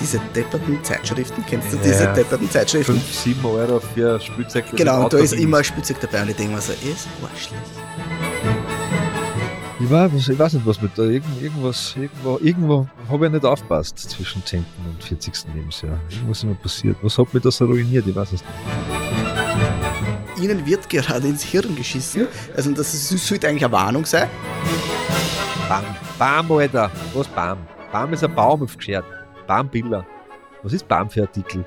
diese depperten Zeitschriften, kennst du diese Ja. depperten Zeitschriften? 5, 7 Euro für Spielzeug. Genau, und da ist immer ein Spielzeug dabei und ich denke mir so, ist arschlich. Ich, war, ich weiß nicht, was mit da. Irgend, irgendwas, irgendwo, irgendwo habe ich nicht aufpasst zwischen 10. und 40. Lebensjahr. Irgendwas ist mir passiert. Was hat mich das ruiniert? Ich weiß es nicht. Ihnen wird gerade ins Hirn geschissen. Also das sollte eigentlich eine Warnung sein. Bam. Bam, Alter. Was Bam? Bam ist ein Baum aufgeschert. Bambiller. Was ist Bam für Artikel?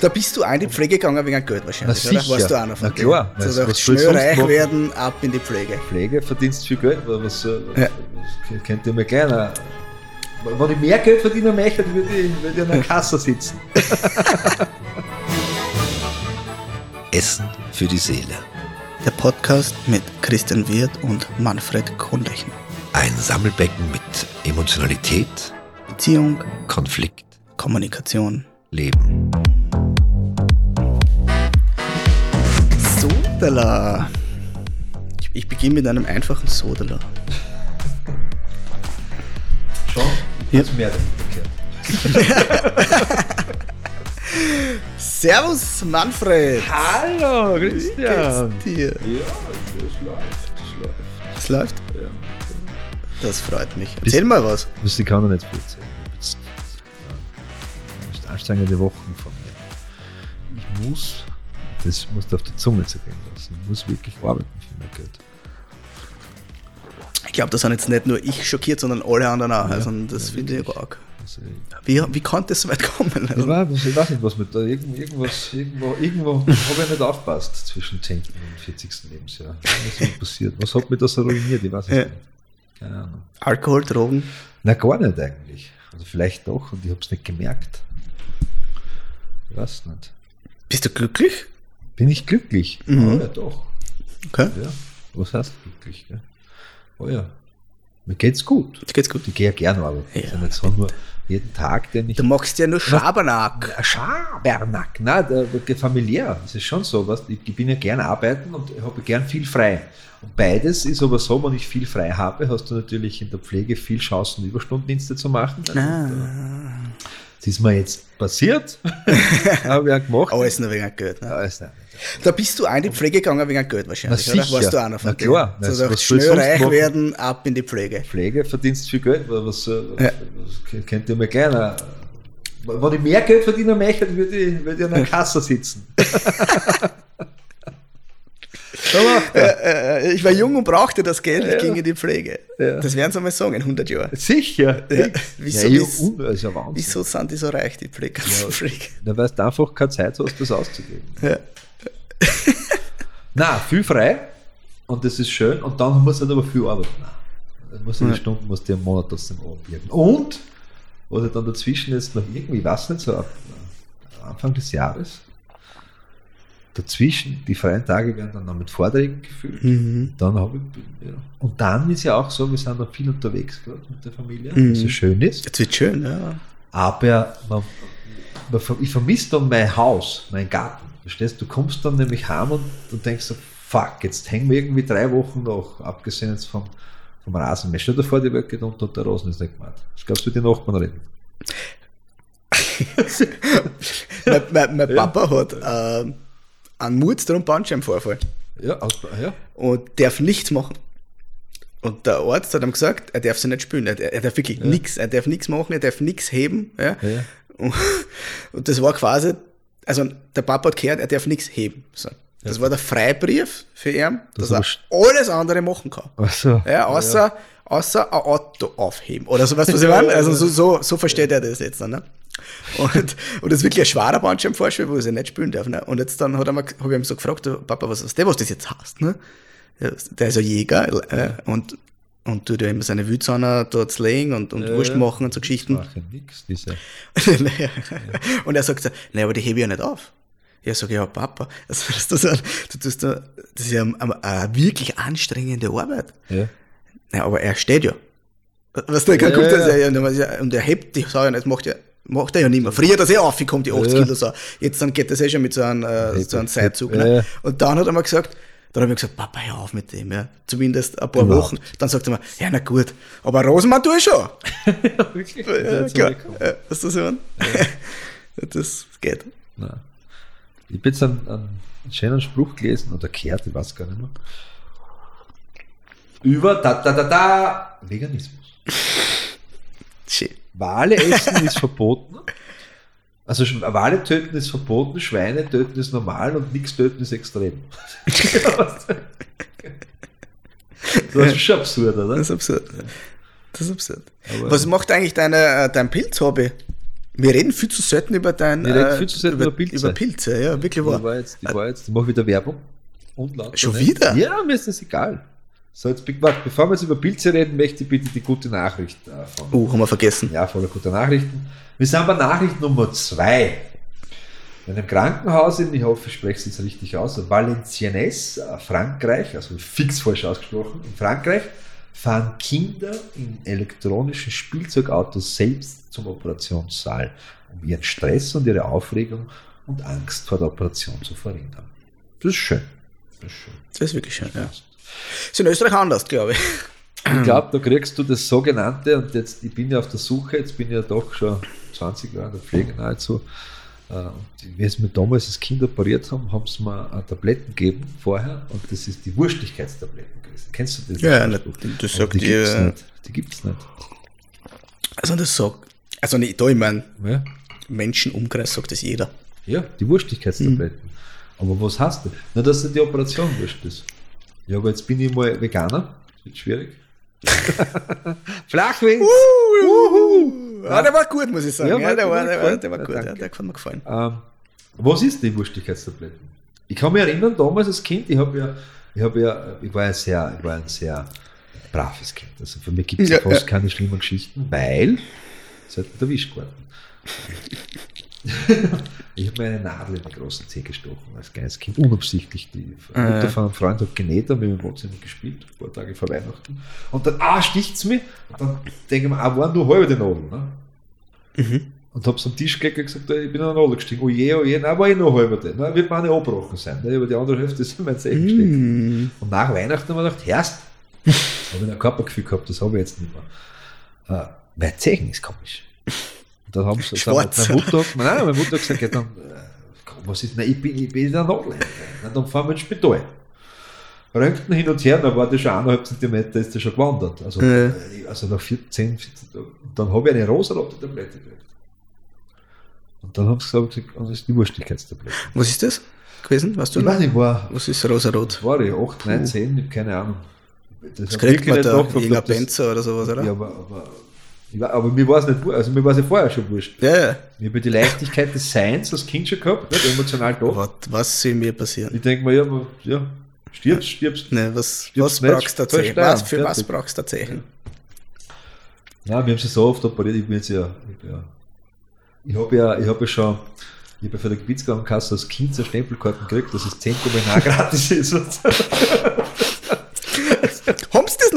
Da bist du auch in die Pflege gegangen wegen Geld wahrscheinlich, Na oder? Warst du einer von Na denen? klar. So, Was- schnell sonst reich machen? werden, ab in die Pflege. Pflege verdienst viel Geld. Was, was, was, Ja. was könnte ich mir kleiner. Wenn ich mehr Geld verdienen möchte, würde ich, würde ich an der Kasse sitzen. Essen für die Seele. Der Podcast mit Christian Wirth und Manfred Kronlechner. Ein Sammelbecken mit Emotionalität, Beziehung, Konflikt, Kommunikation. Leben. Sodala. Ich, ich beginne mit einem einfachen Sodala. Schon? Ja. Jetzt mehr. Servus Manfred. Hallo, Wie geht's dir? Ja, das läuft. Das läuft. Es läuft? Ja. Das freut mich. Erzähl mal was. Das ich kann noch nicht viel erzählen. Jetzt, das ist anstrengende Wochen von mir. Ich muss, das musst du auf die Zunge zergehen lassen. Ich muss wirklich arbeiten für mein Geld. Ich glaube, das sind jetzt nicht nur ich schockiert, sondern alle anderen auch. Ja, Also das ja, finde ich arg. Also, Wie, wie konnte es so weit kommen? ich, Also, weiß, ich weiß nicht, was mit da. Irgend, irgendwas, irgendwo, irgendwo habe ich nicht aufpasst zwischen 10. und 40. Lebensjahr. Was ist mir passiert? Was hat mich das ruiniert? Ich weiß es Ja. nicht. Keine Ahnung. Alkohol, Drogen. Na, gar nicht eigentlich. Also vielleicht doch und ich habe es nicht gemerkt. Ich weiß nicht. Bist du glücklich? Bin ich glücklich? Mhm. Oh, ja, doch. Okay. Ja. Was heißt glücklich? Gell? Oh ja. Mir geht's gut. Dir geht's gut. Ich gehe ja gerne arbeiten. Ja. Also nicht so nur jeden Tag, den ich. Du machst ja nur Schabernack. Schabernack, nein, der, der, familiär. Das ist schon so. Was, ich, bin ja gern arbeiten und habe gern viel frei. Und beides ist aber so, wenn ich viel frei habe, hast du natürlich in der Pflege viel Chancen, Überstundendienste zu machen. Und, Ah. Äh, Das ist mir jetzt passiert. habe ich auch gemacht. Alles nur wegen Geld. Ne? Nicht. Da bist du auch in die Pflege gegangen wegen Geld wahrscheinlich, Na oder? Warst du einer von Na klar. denen? Was- So, da was schnell reich machen? werden, ab in die Pflege. Pflege verdienst viel Geld, weil was, äh, Ja. was könnte mir kleiner. Wenn ich mehr Geld verdienen möchte, würde ich, würde ich an der Kasse sitzen. Er. Äh, äh, ich war jung und brauchte das Geld, ich Ja. ging in die Pflege. Ja. Das werden sie mal sagen in 100 Jahren. Sicher. Ja. Wieso ja, ist- das ist ja Wahnsinn. Wieso sind die so reich, die Pflege? Pflege? Da weißt du einfach keine Zeit hast, das auszugeben. Ja. Na, viel frei und das ist schön und dann muss halt aber viel arbeiten. Dann muss Ja. Stunden muss die im Monat trotzdem arbeiten. Und, was ich dann dazwischen jetzt noch irgendwie, ich weiß nicht, so ab Anfang des Jahres, dazwischen, die freien Tage werden dann noch mit Vorträgen gefüllt. Mhm. Dann habe ich, ja. Und dann ist ja auch so, wir sind noch viel unterwegs gerade mit der Familie, Mhm. was ja schön ist. Jetzt wird schön, ja. Aber man, man, ich vermisse dann mein Haus, mein Garten. Verstehst du? Du kommst dann nämlich heim und du denkst so, fuck, jetzt hängen wir irgendwie drei Wochen noch, abgesehen jetzt vom, vom Rasenmäher. Stell dir vor, die Welt geht unter und der Rasen ist nicht gemacht. Das glaubst du, die Nachbarn reden. mein mein, mein Ja. Papa hat ähm, einen Murz und Bandscheibenvorfall Ja, aus, ja. und darf nichts machen. Und der Arzt hat ihm gesagt, er darf sich nicht spülen, er, er darf wirklich Ja. nichts, er darf nichts machen, er darf nichts heben. Ja? ja. Und, und das war quasi, also der Papa hat gehört, er darf nichts heben. So. Das Ja. war der Freibrief für ihn, Das dass er alles andere machen kann. Also, Ja, außer, außer ein Auto aufheben. Oder so, weißt du, was ich meine? Also so, so, so versteht er das jetzt dann. Ne? Und, und das ist wirklich ein schwerer Bandscheibenvorspiel, wo er sich nicht spielen darf. Ne? Und jetzt dann hat er mal, habe ich ihm so gefragt, Papa, was ist der, was das jetzt heißt? Ne? Der ist ein Jäger äh, und, und tut ja immer seine Wützahner dort legen und, und Ja, Wurst machen und so Geschichten. machen nix, diese. und er sagt so, naja, aber die hebe ich ja nicht auf. Ja, sag ich, ja, Papa, also, das, das, das ist ja eine, eine wirklich anstrengende Arbeit. Ja. Ja, aber er steht ja. Was der Ja, guckt, ja, dass ja. ja, und er- und er hebt die Sau ja nicht, macht ja, macht er ja nicht mehr. Früher, dass er aufkommt, die 80 Ja. Kilo Sau. Jetzt dann geht das eh schon mit so einem, äh, so einem Seilzug. ja, Ne? ja. Und dann hat er mal gesagt, Dann habe ich gesagt, Papa, hör auf mit dem, ja. Zumindest ein paar Wochen. Dann sagt er mir, ja, na gut, aber Rosenmann tue ich schon. ja, wirklich. Ja, klar. Ja, Hast du das hören? Das geht. Nein. Ich habe jetzt einen, einen schönen Spruch gelesen oder gehört, ich weiß gar nicht mehr. Über da da da da Veganismus. Schön. Wale essen ist verboten. Also Wale töten ist verboten, Schweine töten ist normal und nichts töten ist extrem. das ist schon absurd, oder? Das ist absurd. Das ist absurd. Aber- Was macht eigentlich deine, äh, dein Pilzhobby? Wir reden viel zu selten über dein, Wir reden äh, viel zu selten über Pilze. Über Pilze, ja, wirklich Ich wahr. war jetzt, ich war jetzt, ich mache wieder Werbung. Schon ne? wieder? Ja, mir ist das egal. So, jetzt, warte, bevor wir jetzt über Pilze reden, möchte ich bitte die gute Nachricht äh, von Oh, haben wir vergessen. Ja, voller guter Nachrichten. Wir sind bei Nachricht Nummer zwei. In einem Krankenhaus in, ich hoffe, ich spreche es jetzt richtig aus, Valenciennes, äh, Frankreich, also fix falsch ausgesprochen, in Frankreich, fahren Kinder in elektronischen Spielzeugautos selbst zum Operationssaal, um ihren Stress und ihre Aufregung und Angst vor der Operation zu verringern. Das ist schön. Das ist schön. Das ist wirklich schön, ja. Ist in Österreich anders, glaube ich. Ich glaube, da kriegst du das sogenannte, und jetzt, ich bin ja auf der Suche, jetzt bin ich ja doch schon 20 Jahre in der Pflege nahezu. äh, Und wie es mir damals als Kind operiert haben, haben sie mir äh, Tabletten gegeben vorher und das ist die Wurstigkeitstabletten gewesen. Kennst du das? Ja, Spruch? das Aber sagt die die, gibt's äh, nicht. Die gibt's nicht. Also das sagt, also nicht da, ich meine, Ja, Menschenumkreis sagt das jeder. ja die Wurstigkeitstabletten. Mhm. Aber was hast du? Na, dass dir die Operation wurscht ist. Ja, aber jetzt bin ich mal Veganer. Das wird schwierig. Flachwitz! Ja, der war gut, muss ich sagen. Ja, Ja, der, war, der, war der war gut, ja, der hat mir gefallen. Ähm, was ist die Wurstigkeitstabletten? Ich kann mich erinnern, damals als Kind, ich habe ja, ich habe ja, ich war ja sehr, ich war ein sehr braves Kind. Also für mich gibt es ja, fast ja. keine schlimmen Geschichten, weil es hat der Wisch geworden. Ich habe mir eine Nadel in den großen Zeh gestochen als kleines Kind, unabsichtlich. Die Ah, Mutter von einem Freund hat genäht, haben wir im Wohnzimmer gespielt, ein paar Tage vor Weihnachten. Und dann, ah, sticht's mich. Und dann denke ich mir, ah, waren nur halbe die Nadel. Ne? Mhm. Und hab's am Tisch gelegt und gesagt, ich bin an den Nadel gestiegen. Oh je, oh je, nein, war ich noch halber den. Nein, wird nicht abgebrochen sein. Ne? Aber die andere Hälfte ist in mein Zeh gesteckt. Mm. Und nach Weihnachten haben wir gedacht, Herst, habe ich ein Körpergefühl gehabt, das habe ich jetzt nicht mehr. Äh, mein Zeichen ist komisch. Dann haben sie. Dann, meine, Mutter, hat- nein, meine Mutter hat gesagt, ja, dann, äh, was ist, nein, ich bin, ich bin in der. Na, dann fahren wir ins Spital. Röntgen hin und her, dann war das schon eineinhalb Zentimeter, ist das schon gewandert. Also, äh, also nach 14, 14 Tagen. Und dann habe ich eine rosarote Tablette gekriegt. Und dann haben sie gesagt, das ist die Wurstigkeitstablette. Was ist das gewesen? Weißt du Ich noch? weiß nicht, war, Was ist rosarot? war ich 8, 9, 10, ich hab keine Ahnung. Das hab kriegt man da das- Benzer oder sowas, oder? Ja, aber, aber, ich war, aber mir war es nicht, also mir war es ja vorher schon wurscht. Ja, ja. Ich habe die Leichtigkeit des Seins als Kind schon gehabt, nicht emotional doch. Was, was soll mir passieren? Ich denke mir, ja, ja, stirbst, stirbst. Ne, was, Stirbst was nicht, brauchst du tatsächlich? Was, für was brauchst du tatsächlich? Nein, wir haben sie so oft operiert, ich bin jetzt ja, ich, bin ja, ich habe ja, ich habe ja schon, ich habe ja für die Gebietskrankenkasse als Kind so Stempelkarten gekriegt, dass es 10 Kommunal gratis ist.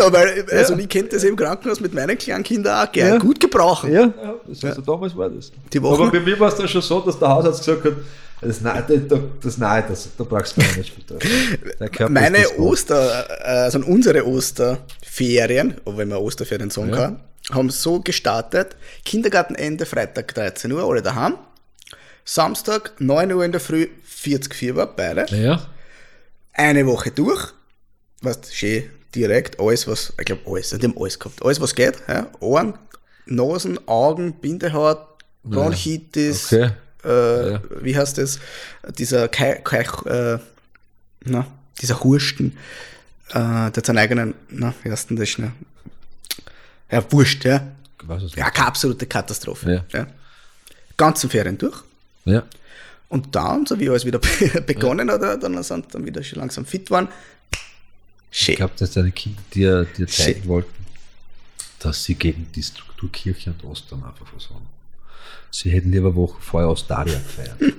Noch? Weil, also ich könnte das im Krankenhaus mit meinen kleinen Kindern auch gerne Ja. gut gebrauchen. Ja, ja, das, also damals war das. Die Wochen- Aber bei mir war es dann schon so, dass der Hausarzt gesagt hat, das nahe, das, das, nahe, das, da brauchst du gar nicht Körper Meine ist. Oster, äh, also unsere Osterferien, wenn man Osterferien sagen Ja. kann, haben so gestartet, Kindergartenende Freitag 13 Uhr, alle daheim, Samstag 9 Uhr in der Früh, 40 Fieber, beide, Ja, eine Woche durch, weißt schön, direkt, alles was, ich glaube alles, haben alles gehabt, alles was geht, ja, Ohren, Nasen, Augen, Bindehaut, Bronchitis, okay. äh, Ja. wie heißt das, dieser Kai, Kai, äh, na, dieser Hursten, äh, der hat seinen eigenen, na, wie heißt denn das schnell? Ja, wurscht, ja. Ja, keine absolute Katastrophe. Ja. Ja. Ganzen Ferien durch. Ja. Und dann, so wie alles wieder begonnen hat, äh, dann sind dann wieder schon langsam fit waren. Ich Schön. glaube, dass deine Kinder dir, dir zeigen Shit. wollten, dass sie gegen die Struktur Kirche und Ostern einfach was haben. Sie hätten lieber Wochen vorher Ostaria gefeiert.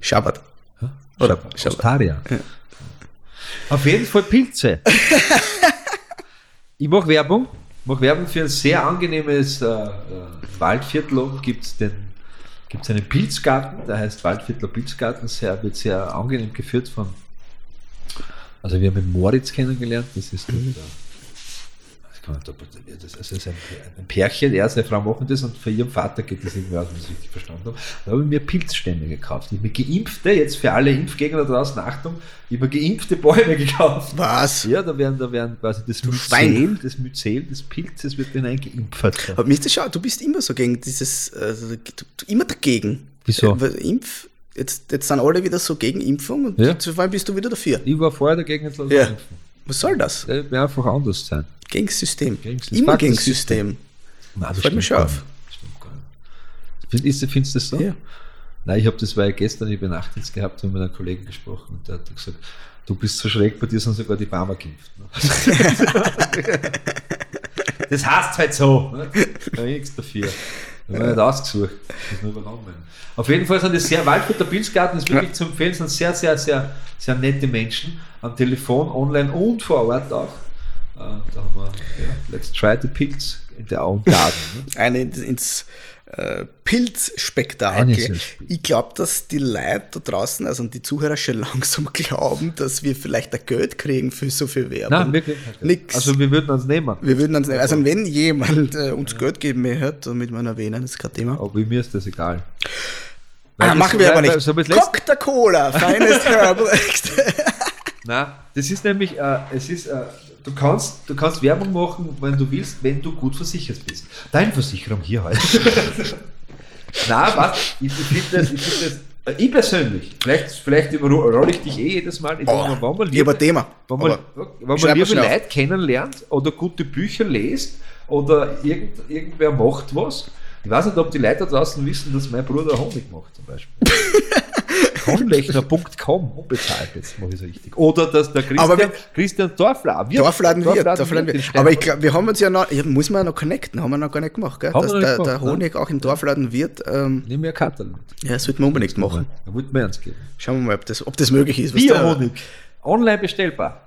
Schabbat. Ja? Oder Schabbat. Schabbat. Ostaria. Auf jeden Fall Pilze. ich mache Werbung. mache Werbung für ein sehr angenehmes äh, äh, Waldviertel. Gibt es gibt's einen Pilzgarten, der heißt Waldviertler Pilzgarten. Sehr, wird sehr angenehm geführt von Also wir haben den Moritz kennengelernt, das ist der, das das ist also ein, ein Pärchen, er, seine Frau machen das und für ihren Vater geht das irgendwie aus, wenn ich es richtig verstanden habe. Da habe ich mir Pilzstämme gekauft. Ich habe mir geimpfte, jetzt für alle Impfgegner draußen, Achtung, ich habe mir geimpfte Bäume gekauft. Was? Ja, da werden, da werden quasi das. Myzel, das Myzel des Pilzes wird hineingeimpft. Aber das schon, du bist immer so gegen dieses, also, immer dagegen. Wieso? Äh, Impf, jetzt, jetzt sind alle wieder so gegen Impfung und Ja. zu allem bist du wieder dafür. Ich war vorher dagegen, jetzt lass Ja. impfen. Was soll das? Das wird einfach anders sein. Gegen System. Immer gegen System. Nein, Fällt mir schon gar auf. stimmt gar nicht. Find, findest du das so? Ja. Nein, ich habe das, weil ich gestern, ich Nachtdienst gehabt, habe mit einem Kollegen gesprochen und der hat gesagt, du bist so schräg, bei dir sind sogar die Barmer geimpft. ne? das heißt halt so. Ne? Da nichts dafür. Da habe ich nicht ausgesucht. Das ist nur übernommen. Auf jeden Fall sind das sehr, Waldvierter Pilzgarten ist wirklich zu empfehlen, sind sehr, sehr, sehr, sehr nette Menschen. Am Telefon, online und vor Ort auch. Äh, Da haben wir, ja, let's try the Pilz in der Own Garden. Ne? Eine ins, ins äh, Pilzspektakel. Ich glaube, dass die Leute da draußen, also die Zuhörer schon langsam glauben, dass wir vielleicht ein Geld kriegen für so viel Werbung. Nein, wirklich. Nix. Also wir würden uns nehmen. wir würden uns, also wenn jemand äh, uns Geld geben möchte, damit man erwähnen, ist kein Thema. Aber mir ist das egal. Ah, machen wir aber nicht. So Coca-Cola, feines Herbal nein, das ist nämlich, äh, es ist, äh, du kannst, du kannst Werbung machen, wenn du willst, wenn du gut versichert bist. Deine Versicherung hier halt. nein, was? Ich, ich finde das, ich finde das, äh, ich persönlich, vielleicht, vielleicht überrolle ich dich eh jedes Mal, ich Oh, wenn man ein Thema. wenn man, wenn man liebe. Leute kennenlernt oder gute Bücher liest oder irgend, irgendwer macht was. Ich weiß nicht, ob die Leute da draußen wissen, dass mein Bruder Honig macht zum Beispiel. Honlechner.com, unbezahlt jetzt mache ich es richtig. Oder dass der Christian, Aber wir- Christian Dorfladen wird, Dorfladen Dorfladen Wirt in wird. Aber ich glaube, wir haben uns ja noch, ja, muss man ja noch connecten, haben wir noch gar nicht gemacht, gell? Haben Dass wir der, nicht der gemacht, Honig auch im Dorfladen wird, ähm, Nimm mir eine Karte mit. ja, das wird man unbedingt machen. Da wollte mir ernst geben. Schauen wir mal, ob das, ob das möglich ist. Biohonig. Online bestellbar.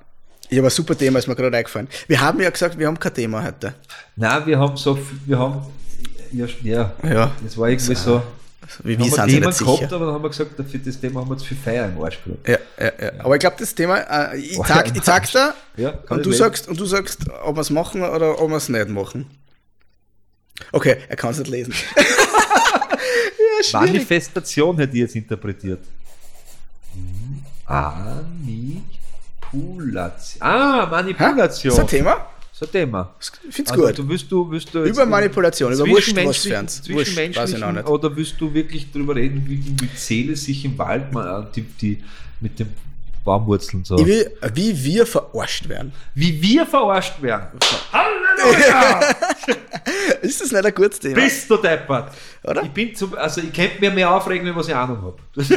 Ja, aber super Thema, ist mir gerade eingefallen. Wir haben ja gesagt, wir haben kein Thema heute. Nein, wir haben so viel, wir haben, ja, ja, Ja. das war irgendwie so, Wie, haben wie wir sind sie nicht gehabt, aber dann haben wir gesagt, für das Thema haben wir zu viel Feier im Arsch gehabt. Ja, ja, ja. Aber ich glaube, das Thema, äh, ich, sag, ja, ich sag's dir Ja, und ich du, leben. sagst, und du sagst, ob wir es machen oder ob wir es nicht machen. Okay, er kann es nicht lesen. ja. Manifestation hätte ich jetzt interpretiert. Manipulation. Ah, Hä? Manipulation. Ist das ein Thema? So ein Thema. Ich find's Also, gut. Du willst du, willst du Über Manipulation, über Wurscht was zwischenmenschlichen-. Wurscht. Oder willst du wirklich darüber reden, wie die wie Seele sich im Wald mal, äh, die, mit den Baumwurzeln so. Ich will, wie wir verarscht werden. Wie wir verarscht werden. Halleluja! Ist das nicht ein gutes Thema? Bist du deppert? Oder? Ich bin zum, also ich könnte mir mehr aufregen, wenn was ich Ahnung habe.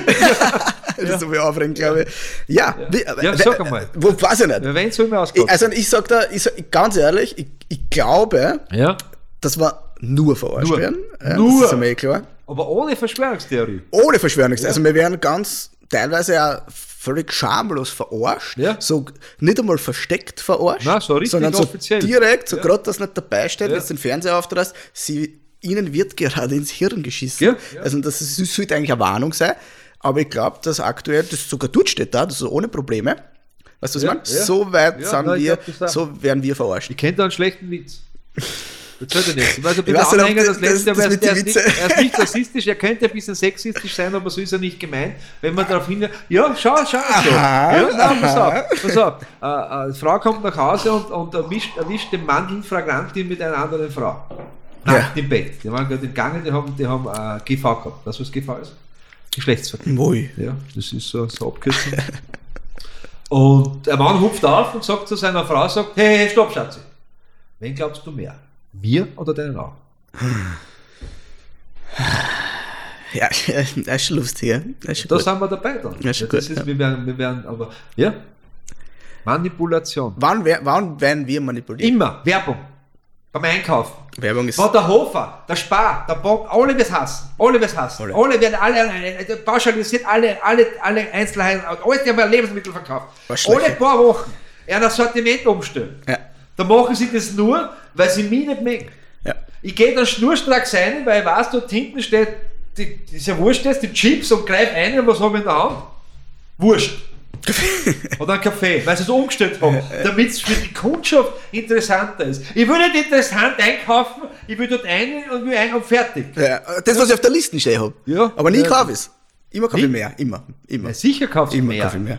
Das ist so viel aufregend, glaube ich. Ja, Wie, Ja, sag einmal. Wo, weiß ich nicht. Wenn soll mir ausgehen. also ich sag da, ich sag, ganz ehrlich, ich, ich glaube, ja. dass wir nur verarscht Nur. werden. Ja, Nur. Das ist mir klar. Aber ohne Verschwörungstheorie. Ohne Verschwörungs. Also wir werden ganz teilweise ja völlig schamlos verarscht. Ja. So nicht einmal versteckt verarscht. Na, so richtig sondern so offiziell. direkt, so Ja. gerade, dass nicht dabei steht, Ja. wenn du den Fernseher aufdrehst, sie, ihnen wird gerade ins Hirn geschissen. Ja, ja. Also das, ist, das sollte eigentlich eine Warnung sein. Aber ich glaube, dass aktuell, das sogar dort steht da, das ist ohne Probleme. Weißt du, was Ja, ich meine? ja. So weit Ja, sind ich wir, glaub, das so werden wir verarscht. Ich kenne da einen schlechten Witz. Erzähl dir nicht. Ich weiß, ein Ich weiß nicht, ob Anhänger, das- das letzte, das- aber das er ist- er nicht- er ist nicht rassistisch, er könnte ein bisschen sexistisch sein, aber so ist er nicht gemeint. Wenn man darauf hingeht, ja, schau, schau, so. Aha, Ja, nein, pass auf, pass auf. Äh, äh, die Frau kommt nach Hause und, und erwischt, erwischt den Mann in Fragranti mit einer anderen Frau. Nackt im Bett. Die waren gerade im Gange, die haben, die haben äh, GV gehabt. Weißt du, was GV ist? Geschlechtsverkehr. Moi. Ja, das ist so, so Abkürzung. und der Mann hupft auf und sagt zu seiner Frau, sagt, hey, hey, stopp, Schatzi. Wen glaubst du mehr? Mir oder deinen Augen? Ja, das ist schon lustig, ja. Das ist Da gut. sind wir dabei dann. Ja, schon das gut, ist, ja. wir, werden, wir werden, aber, ja. Manipulation. Wann, wer- wann werden wir manipuliert? Immer Werbung. Beim Einkaufen. Werbung ist. Von der Hofer, der Spar, der Bock, alle wir's hassen. Alle wir's hassen. Alle. Alle, werden alle, alle, pauschalisiert alle, alle, alle Einzelheiten, alles, die haben Lebensmittel verkauft. Alle paar Wochen ein Sortiment umstellen. Ja. Da machen sie das nur, weil sie mich nicht mögen. Ja. Ich gehe dann schnurstracks rein, weil ich weiß, dort hinten steht, die, ist ja wurscht jetzt, die Chips und greif ein, was habe ich in der Hand? Wurscht. Oder einen Kaffee, weil sie es umgestellt haben, damit es für die Kundschaft interessanter ist. Ich will nicht interessant einkaufen, ich will dort ein und will ein und fertig. Ja, das, was ich auf der Liste stehen habe. Ja. Aber nie Ja. kaufe ich es. Immer kaufe ich mehr. Immer. Immer. Ja, sicher du Immer mehr. kaufe ich mehr.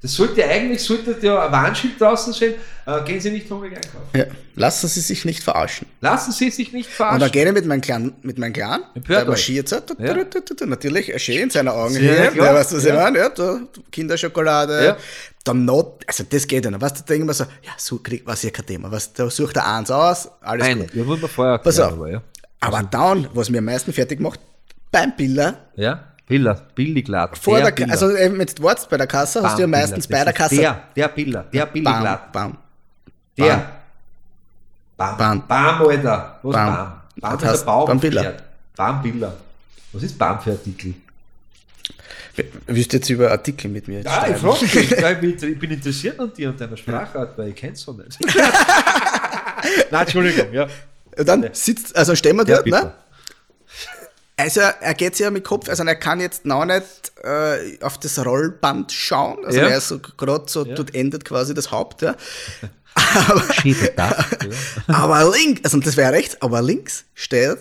Das sollte eigentlich, sollte ja ein Warnschild draußen stehen, äh, gehen Sie nicht hungrig einkaufen. Ja. Lassen Sie sich nicht verarschen. Lassen Sie sich nicht Und verarschen. dann gehe ich mit meinem Kleinen, mit meinem Empört der euch. marschiert so, Ja. natürlich, schön in seiner Augen Ja, der weißt du, was ich Ja. meine, ja, da, Kinderschokolade, Ja. dann not, also das geht ja noch, weißt du, da denken wir so, ja, so kriegt, was ja kein Thema, was, da sucht er eins aus, alles Eine, gut. ja, muss man vorher Pass erklären, auf. aber, ja. Aber dann, was mir am meisten fertig macht, beim Biller, Ja, Biller, Billigladen. vor der, Biller. also eben, du wartest bei der Kasse, hast du ja Bam, meistens Biller, bei der Kasse, Der, der Biller, der bam, Billigladen. bam, Der. Bam. Bam. Bam, Alter. Was Bam. Bam? Bam ist heißt der Baum. Bam Biller. Bam Biller. Was ist Bam für Artikel? Willst du jetzt über Artikel mit mir Ja, ich frage dich, ich bin- interessiert an dir und deiner Sprachart, weil ich kenn's so nicht. Nein, Entschuldigung, ja. Dann sitzt, also stehen wir dort, ne? Also er geht ja mit Kopf, also er kann jetzt noch nicht äh, auf das Rollband schauen. Also Ja. er ist so gerade so, Ja. dort endet quasi das Haupt, ja. Schiededach. Aber links, also das wäre rechts, aber links steht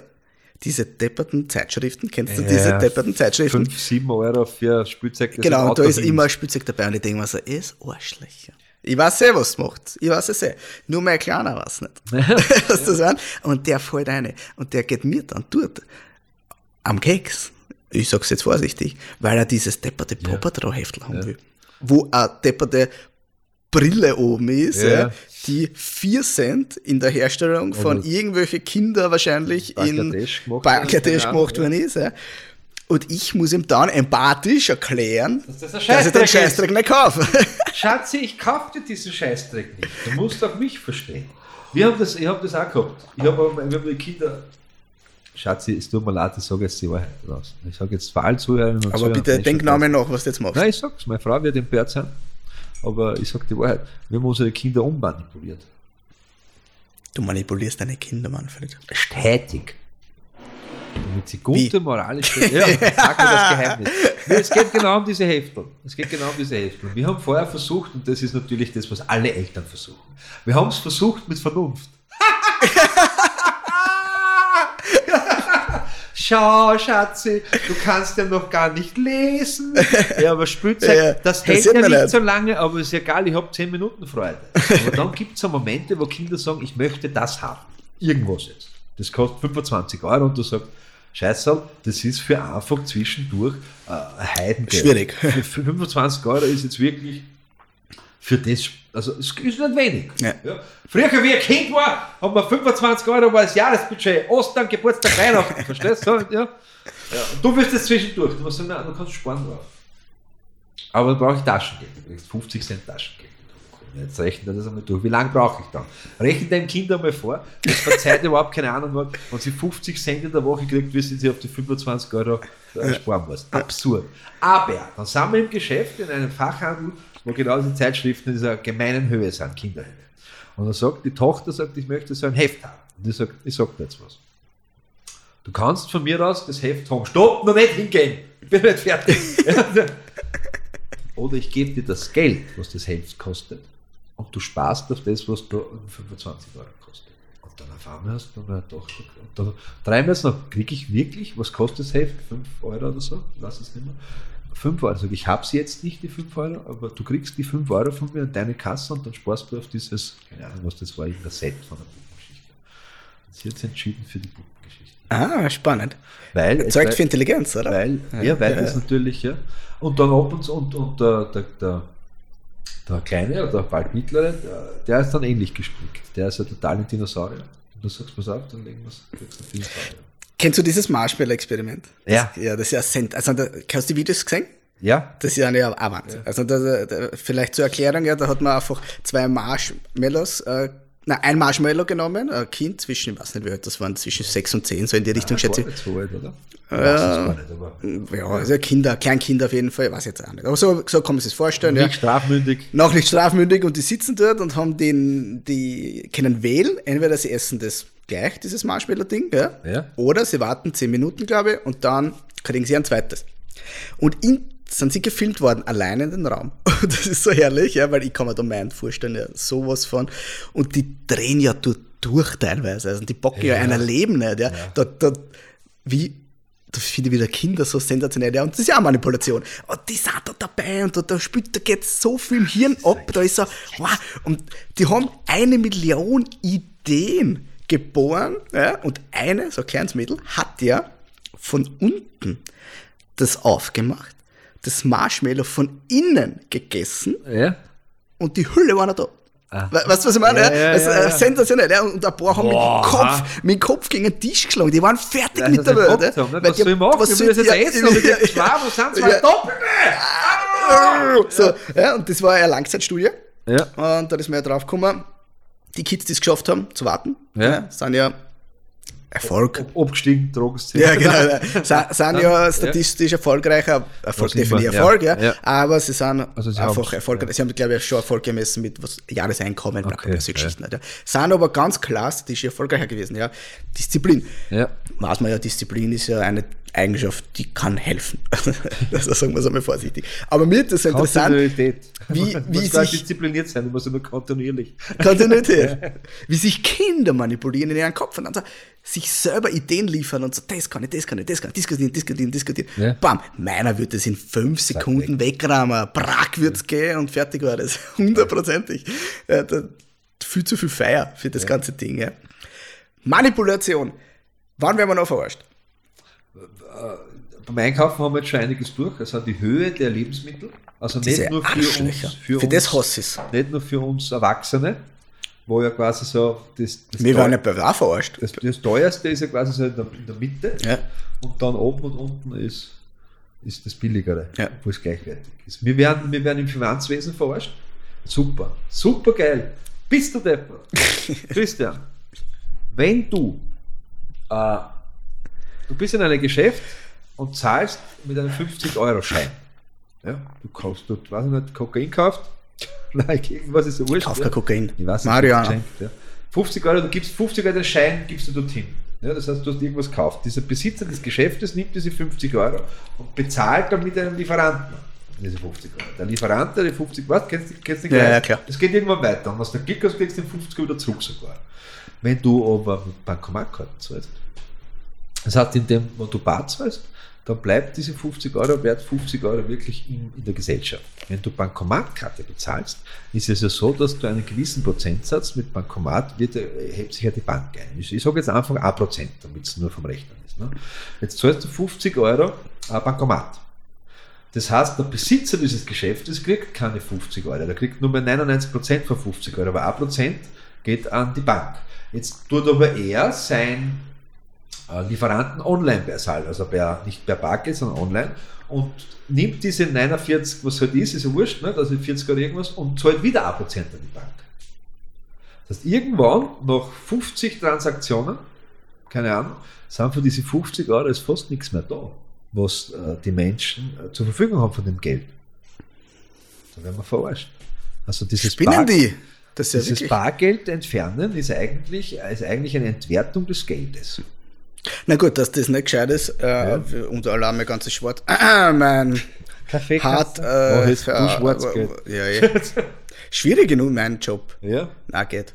diese depperten Zeitschriften. Kennst du diese Ja, depperten Zeitschriften? 5, 7 Euro für Spielzeug. Genau, und da ist immer ein Spielzeug dabei und ich denke mir so, ist Arschlöcher. Ich weiß eh, was es macht. Ich weiß es eh. Nur mein Kleiner weiß nicht. Du das an? Und der fällt rein. Und der geht mir dann dort am Keks. Ich sag's jetzt vorsichtig, weil er dieses depperte Paw-Patrol-Heftel haben will. Wo eine depperte Brille oben ist, Ja. ja. die 4 Cent in der Herstellung von Oder irgendwelche Kinder wahrscheinlich in Bangladesch gemacht Bangladesch worden, gemacht worden ist. Ja. Und ich muss ihm dann empathisch erklären, Dass das ein dass ich den Scheißdreck ist. Nicht kaufe. Schatzi, ich kauf dir diesen Scheißdreck nicht. Du musst auch mich verstehen. Wir haben das, ich habe das auch gehabt. Ich habe wir haben die Kinder. Schatzi, es tut mir leid, ich sage jetzt die Wahrheit raus. Ich sage jetzt vor allen Zuhörern und Aber bitte denk nochmal nach, was du jetzt machst. Nein, ich sag's, meine Frau wird empört sein. Aber ich sag die Wahrheit. Wir haben unsere Kinder ummanipuliert. Du manipulierst deine Kinder, Manfred. Stetig. Damit sie gute Wie? moralische. Ja, ich sag dir das Geheimnis. Es geht genau um diese Heftel. Es geht genau um diese Heftel. Wir haben vorher versucht, und das ist natürlich das, was alle Eltern versuchen. Wir haben es versucht mit Vernunft. Schau, Schatzi, du kannst ja noch gar nicht lesen. Ja, aber Spielzeug, Ja, das das hält ja nicht nicht. so lange, aber ist egal, ich habe 10 Minuten Freude. Aber dann gibt es so Momente, wo Kinder sagen, ich möchte das haben. Irgendwas jetzt. Das kostet 25 Euro und du sagst, Scheiße, das ist für einfach zwischendurch äh, ein Heidengeld. Schwierig. Für 25 Euro ist jetzt wirklich für das, also es ist nicht wenig. Ja. Früher, wie ein Kind war, haben wir 25 Euro war das Jahresbudget. Ostern, Geburtstag, Weihnachten. Verstehst du? Ja. Ja. Du wirst jetzt zwischendurch. Du musst sagen, nein, du kannst sparen drauf. Aber dann brauche ich Taschengeld. Du kriegst 50 Cent Taschengeld. Jetzt rechne das einmal durch. Wie lange brauche ich dann? Rechne deinem Kind einmal vor, das verzeiht überhaupt keine Ahnung hat, wenn sie 50 Cent in der Woche kriegt, wie sie auf die 25 Euro äh, sparen muss. Absurd. Aber dann sind wir im Geschäft in einem Fachhandel, wo genau diese Zeitschriften in dieser gemeinen Höhe sind, Kinderhöhe. Und dann sagt die Tochter, sagt, ich möchte so ein Heft haben. Und ich sage, ich sag dir jetzt was. Du kannst von mir aus das Heft haben. Stopp, noch nicht hingehen. Ich bin nicht fertig. Oder ich gebe dir das Geld, was das Heft kostet, und du sparst auf das, was du 25 Euro kostet. Und dann auf einmal hast du dann doch, und dann dreimal noch, kriege ich wirklich, was kostet das Heft? 5 Euro oder so? Lass es nicht mehr. 5 Euro. Sag ich, ich habe sie jetzt nicht, die 5 Euro, aber du kriegst die 5 Euro von mir in deine Kasse und dann sparst du auf dieses, keine Ahnung, was das war, irgendein Set von der Puppengeschichte. Und sie hat sich entschieden für die Puppengeschichte. Ah, spannend. Weil, Zeugt für Intelligenz, oder? weil, ja, weil Ja, das natürlich, ja. Und dann ab und zu, und, und der, der, der, der Kleine oder der bald Mittlere, der, der ist dann ähnlich gestrickt. Der ist ja total ein Dinosaurier. Und du sagst, pass auf, dann legen wir es, Kennst du dieses Marshmallow-Experiment? Ja. Ja, das ist ja sent. Also, da, hast du die Videos gesehen? Ja, Das ist ja eine Wahnsinn. Also da, da, vielleicht zur Erklärung, ja, da hat man einfach zwei Marshmallows, äh, na, ein Marshmallow genommen, ein Kind zwischen, ich weiß nicht, wie alt das waren, zwischen sechs und zehn, so in die Richtung, schätze war ich. so alt, oder? Weiß gar nicht, aber Ja, also Kinder, Kleinkinder auf jeden Fall, weiß ich jetzt auch nicht. Aber so, so kann man sich das vorstellen. Ja. nicht strafmündig. Noch nicht strafmündig und die sitzen dort und haben den, die können wählen, entweder sie essen das gleich, dieses Marshmallow-Ding, ja, Ja. oder sie warten zehn Minuten, glaube ich, und dann kriegen sie ein zweites. Und in sind sie gefilmt worden, allein in den Raum. Und das ist so herrlich, ja, weil ich kann mir da meinen vorstellen, ja, sowas von. Und die drehen ja durch, durch teilweise. Also die bocken ja, ja einer Leben nicht, ja. Da, da, wie, das finde ich wieder Kinder so sensationell, ja, und das ist ja auch Manipulation. Und die sind da dabei und da, da spielt, da geht so viel im Hirn ab, da ist so, wow, und die haben eine Million Ideen geboren, ja, und eine, so ein kleines Mädel, hat ja von unten das aufgemacht, das Marshmallow von innen gegessen Ja. und die Hülle war noch da. Ah. We- Weißt du, was ich meine? Ja, Ja, ja, das ist ja, ja. sensationell. Ja? Und ein paar haben mit dem. Kopf, mit dem Kopf gegen den Tisch geschlagen. Die waren fertig Weil mit der Welt. ja. ne? Weil Was die- soll ich machen? was Ich soll das jetzt essen, das ist schwarm, das sind zwei Ja. Doppelte! So, ja, und das war eine Langzeitstudie. Ja. Und da ist mir ja drauf gekommen, die Kids, die es geschafft haben, zu warten, Ja. sind ja Erfolg. Ob- Abgestiegen, Drogenszene. Ja, genau. ja. Sa- sind ja statistisch erfolgreicher, Erfolg definiert ja, Erfolg, ja. ja. Aber sie sind Also sie einfach erfolgreich. Sie haben, glaube ich, schon Erfolg gemessen mit was Jahreseinkommen, Okay, ja. Geschichten. Ja. Sind aber ganz klar statistisch erfolgreicher gewesen, ja. Disziplin. Ja. Weiß man ja, Disziplin ist ja eine Eigenschaft, die kann helfen. also sagen wir es einmal vorsichtig. Aber mir ist das so interessant, Kontinuität. Wie- wie sich- diszipliniert sein, ja nur kontinuierlich. Kontinuität. Wie sich Kinder manipulieren in ihren Kopf und dann so sich selber Ideen liefern und so, das kann ich, das kann ich, das kann ich, diskutieren, diskutieren, diskutieren. Ja. Bam, meiner wird das in fünf Sekunden wegrammen, brack wird's gehen und fertig war das. Hundertprozentig. Ja, da, viel zu viel Feier für das ganze Ding. Ja. Manipulation. Wann werden wir noch verarscht? Beim Einkaufen haben wir jetzt schon einiges durch. Also die Höhe der Lebensmittel. Also nicht Diese nur für uns, für, Für uns, das hasse ich's. nicht nur für uns Erwachsene, wo ja quasi so das, das, Wir waren ja bei verarscht. das, das teuerste ist ja quasi so in der, in der Mitte Ja. und dann oben und unten ist, ist das billigere, Ja. wo es gleichwertig ist. Wir werden, wir werden im Finanzwesen verarscht. Super, super geil. Bist du Depper? Christian, wenn du, äh, du bist in einem Geschäft und zahlst mit einem 50-Euro-Schein. Ja, du kaufst dort, weiß ich nicht, Kokain kauft. Nein, irgendwas ist ja wurscht. Kauf ja. kein Kokain. Ich weiß. Mariana. Ja. 50 Euro, du gibst 50 Euro den Schein, gibst du dorthin. Ja, das heißt, du hast irgendwas gekauft. Dieser Besitzer des Geschäftes nimmt diese 50 Euro und bezahlt damit einen Lieferanten diese 50 Euro. Der Lieferant, der die 50 was, kennst du kennst den Ja, gleich? ja, klar. Das geht irgendwann weiter. Und was du Glück hast, kriegst du den 50 wieder zurück sogar. Wenn du aber mit Bankomatkarten zahlst, das heißt, in dem, wo du Bar zahlst, dann bleibt diese 50 Euro wert 50 Euro wirklich in, in der Gesellschaft. Wenn du Bankomatkarte bezahlst, ist es ja so, dass du einen gewissen Prozentsatz mit Bankomat wird, äh, hebt sich ja die Bank ein. Ich, ich sage jetzt einfach 1%, damit es nur vom Rechnen ist. Ne? Jetzt zahlst du 50 Euro äh, Bankomat. Das heißt, der Besitzer dieses Geschäftes kriegt keine 50 Euro, der kriegt nur mehr 99% von 50 Euro, aber 1% geht an die Bank. Jetzt tut aber er sein Lieferanten online bezahlt, also per, nicht per Bargeld, sondern online und nimmt diese 49, was halt ist, ist ja wurscht, ne? also 40 oder irgendwas und zahlt wieder 1% an die Bank. Das heißt, irgendwann nach 50 Transaktionen, keine Ahnung, sind für diese 50 Euro ist fast nichts mehr da, was äh, die Menschen äh, zur Verfügung haben von dem Geld. Da werden wir verarscht. Also dieses Spinnen Bar- die? Das ist ja dieses wirklich. Bargeld entfernen ist eigentlich, ist eigentlich eine Entwertung des Geldes. Na gut, dass das nicht gescheit ist, äh, unter Alarm mein ganzes Schwarz. Ah, mein Kaffee hart. Äh, oh, für- du schwarz äh, geht. ja, ja. Schwierig genug, mein Job. Ja. Na, geht.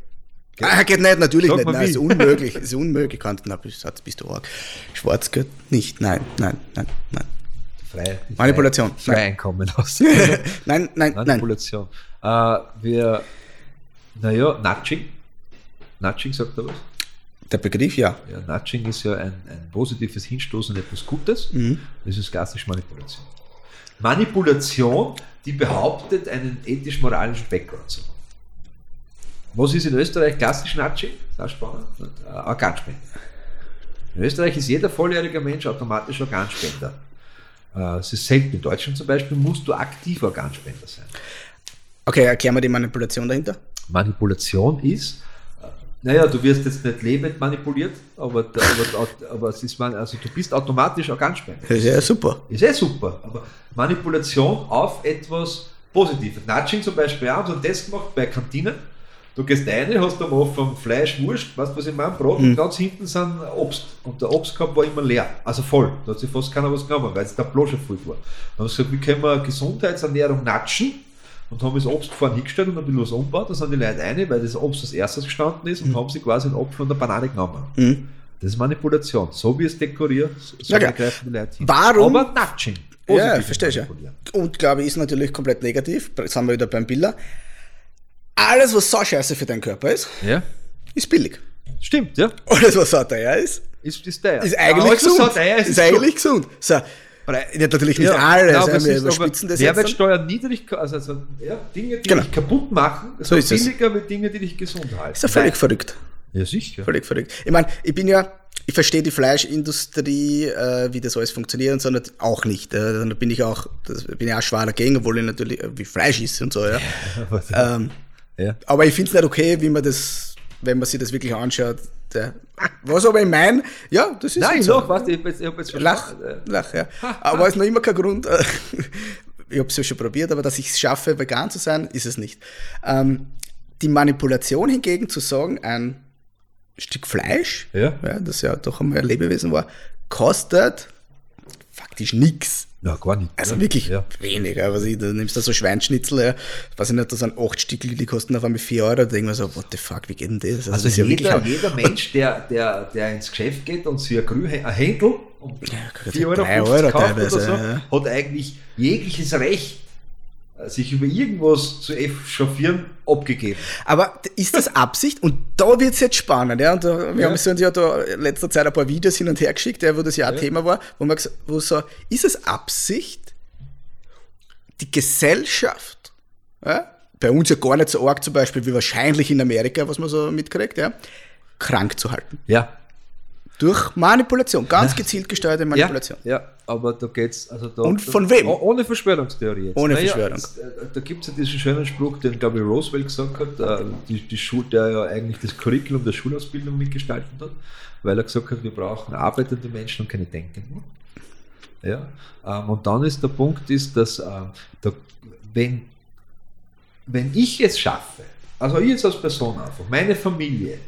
Ah, geht nicht, natürlich Sag nicht. Nein, wie. ist unmöglich. Ist unmöglich. Kannst, na, bist, bist du arg. Schwarz geht nicht. Nein, nein, nein, nein. Frei, Manipulation. Frei, Freieinkommen aus. nein, nein, nein. Manipulation. Äh, wir, naja, Nudging. Nudging sagt er was? Der Begriff, ja. Ja, Nudging ist ja ein, ein positives Hinstoßen in etwas Gutes. Das ist klassisch Manipulation. Manipulation, die behauptet, einen ethisch-moralischen Background zu haben. Was ist in Österreich klassisch Nudging? Das ist spannend. Äh, Organspende. In Österreich ist jeder volljährige Mensch automatisch Organspender. Äh, Es ist selten. In Deutschland zum Beispiel musst du aktiv Organspender sein. Okay, erklär mal die Manipulation dahinter. Manipulation ist, naja, du wirst jetzt nicht lebend manipuliert, aber, aber, aber es ist, also du bist automatisch Organspender. Das ist ja super. Ist eh super, aber Manipulation auf etwas Positives. Nudging zum Beispiel auch, haben so einen Test gemacht bei Kantinen. Du gehst rein, hast am Anfang Fleisch, Wurst, weißt du, was ich meine? Brot Mhm. und ganz hinten sind Obst. Und der Obstkorb war immer leer, also voll. Da hat sich fast keiner was genommen, weil es der Blosch voll war. Dann haben sie gesagt, wie können wir Gesundheitsernährung natschen? Und haben das Obst vorne hingestellt und ein bisschen was umgebaut. Da sind die Leute rein, weil das Obst als erstes gestanden ist und haben sie quasi einen Apfel und eine Banane genommen. Mhm. Das ist Manipulation. So wie es dekoriert, so Ja, greifen die Leute hin. Warum- Aber Natching. Ja, verstehe ich ja. Und glaube ich, ist natürlich komplett negativ. Jetzt sind wir wieder beim Biller. Alles, was so scheiße für deinen Körper ist, Ja, ist billig. stimmt, ja. Alles, was so teuer ist, Ist, ist der. ist eigentlich gesund. so teuer ist, ist, eigentlich gesund. So, nicht, natürlich nicht alles, aber ja, es wir überspitzen das jetzt. Mehrwertsteuer niedrig, also, also ja, Dinge, die Genau. dich kaputt machen, So ist es. billiger mit Dinge, die dich gesund halten. Ist ja völlig verrückt. Ja, sicher. Völlig verrückt. Ich meine, ich bin ja, ich verstehe die Fleischindustrie, äh, wie das alles funktioniert und so, auch nicht. Äh, da bin ich auch, das bin ich auch schwer dagegen, obwohl ich natürlich, äh, wie Fleisch ist und so, ja. ähm, ja. aber ich finde es nicht okay, wie man das, wenn man sich das wirklich anschaut. Der, was aber ich meine, ja, das ist Nein, halt noch, weißt du, ich hab jetzt, ich hab jetzt Lach, verstanden, äh, lach, ja. Aber ist noch immer kein Grund. ich habe es ja schon probiert, aber dass ich es schaffe, vegan zu sein, ist es nicht. Ähm, die Manipulation hingegen zu sagen, ein Stück Fleisch, Ja. das ja doch einmal ein Lebewesen war, kostet faktisch nichts. Ja, gar nicht. Also ja. wirklich Ja. wenig. Aber du nimmst da so Schweinschnitzel, ja, weiß ich nicht, da sind acht Stück, die kosten auf einmal 4 Euro. Da denke ich mir so, what the fuck, wie geht denn das? Also das ist ja jeder, wirklich- jeder Mensch, der, der, der ins Geschäft geht und sich ein, Grü ein Händel um Gott, 4 Euro, drei 50 Euro kauft teilweise, oder so, ja. hat eigentlich jegliches Recht, sich über irgendwas zu echauffieren, abgegeben. Aber ist das Absicht? Und da wird's jetzt spannend, ja. Und da, wir Ja. haben uns ja da in letzter Zeit ein paar Videos hin und her geschickt, ja, wo das ja ein Thema war, wo man wo so, ist es Absicht, die Gesellschaft, ja, bei uns ja gar nicht so arg zum Beispiel wie wahrscheinlich in Amerika, was man so mitkriegt, ja, krank zu halten. Ja. Durch Manipulation, ganz gezielt gesteuerte Manipulation. Ja, ja, aber da geht's, also da. Und von wem? Oh- Ohne Verschwörungstheorie jetzt. Ohne Naja, Verschwörung. jetzt, äh, da gibt es ja diesen schönen Spruch, den, glaube ich, Roosevelt gesagt hat, äh, die, die Schul, der ja eigentlich das Curriculum der Schulausbildung mitgestaltet hat, weil er gesagt hat, wir brauchen arbeitende Menschen und keine Denkenden. Ja, ähm, und dann ist der Punkt, ist, dass äh, da, wenn, wenn ich es schaffe, also ich jetzt als Person einfach, meine Familie,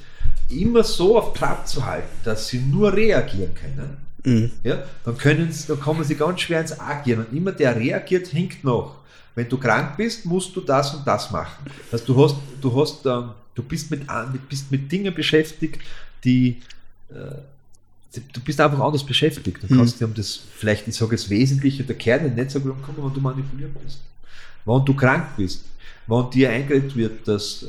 immer so auf Trab zu halten, dass sie nur reagieren können, Mhm. ja, dann, können sie, dann kommen sie ganz schwer ins Agieren. Und immer der reagiert, hinkt noch. Wenn du krank bist, musst du das und das machen. Also du hast, du hast, ähm, du bist mit, bist mit Dingen beschäftigt, die, äh, du bist einfach anders beschäftigt. Du kannst dir um das, vielleicht, ich sage jetzt Wesentliche, der Kern nicht so gut kommen, wenn du manipuliert bist. Wenn du krank bist, wenn dir eingeredet wird, dass, äh,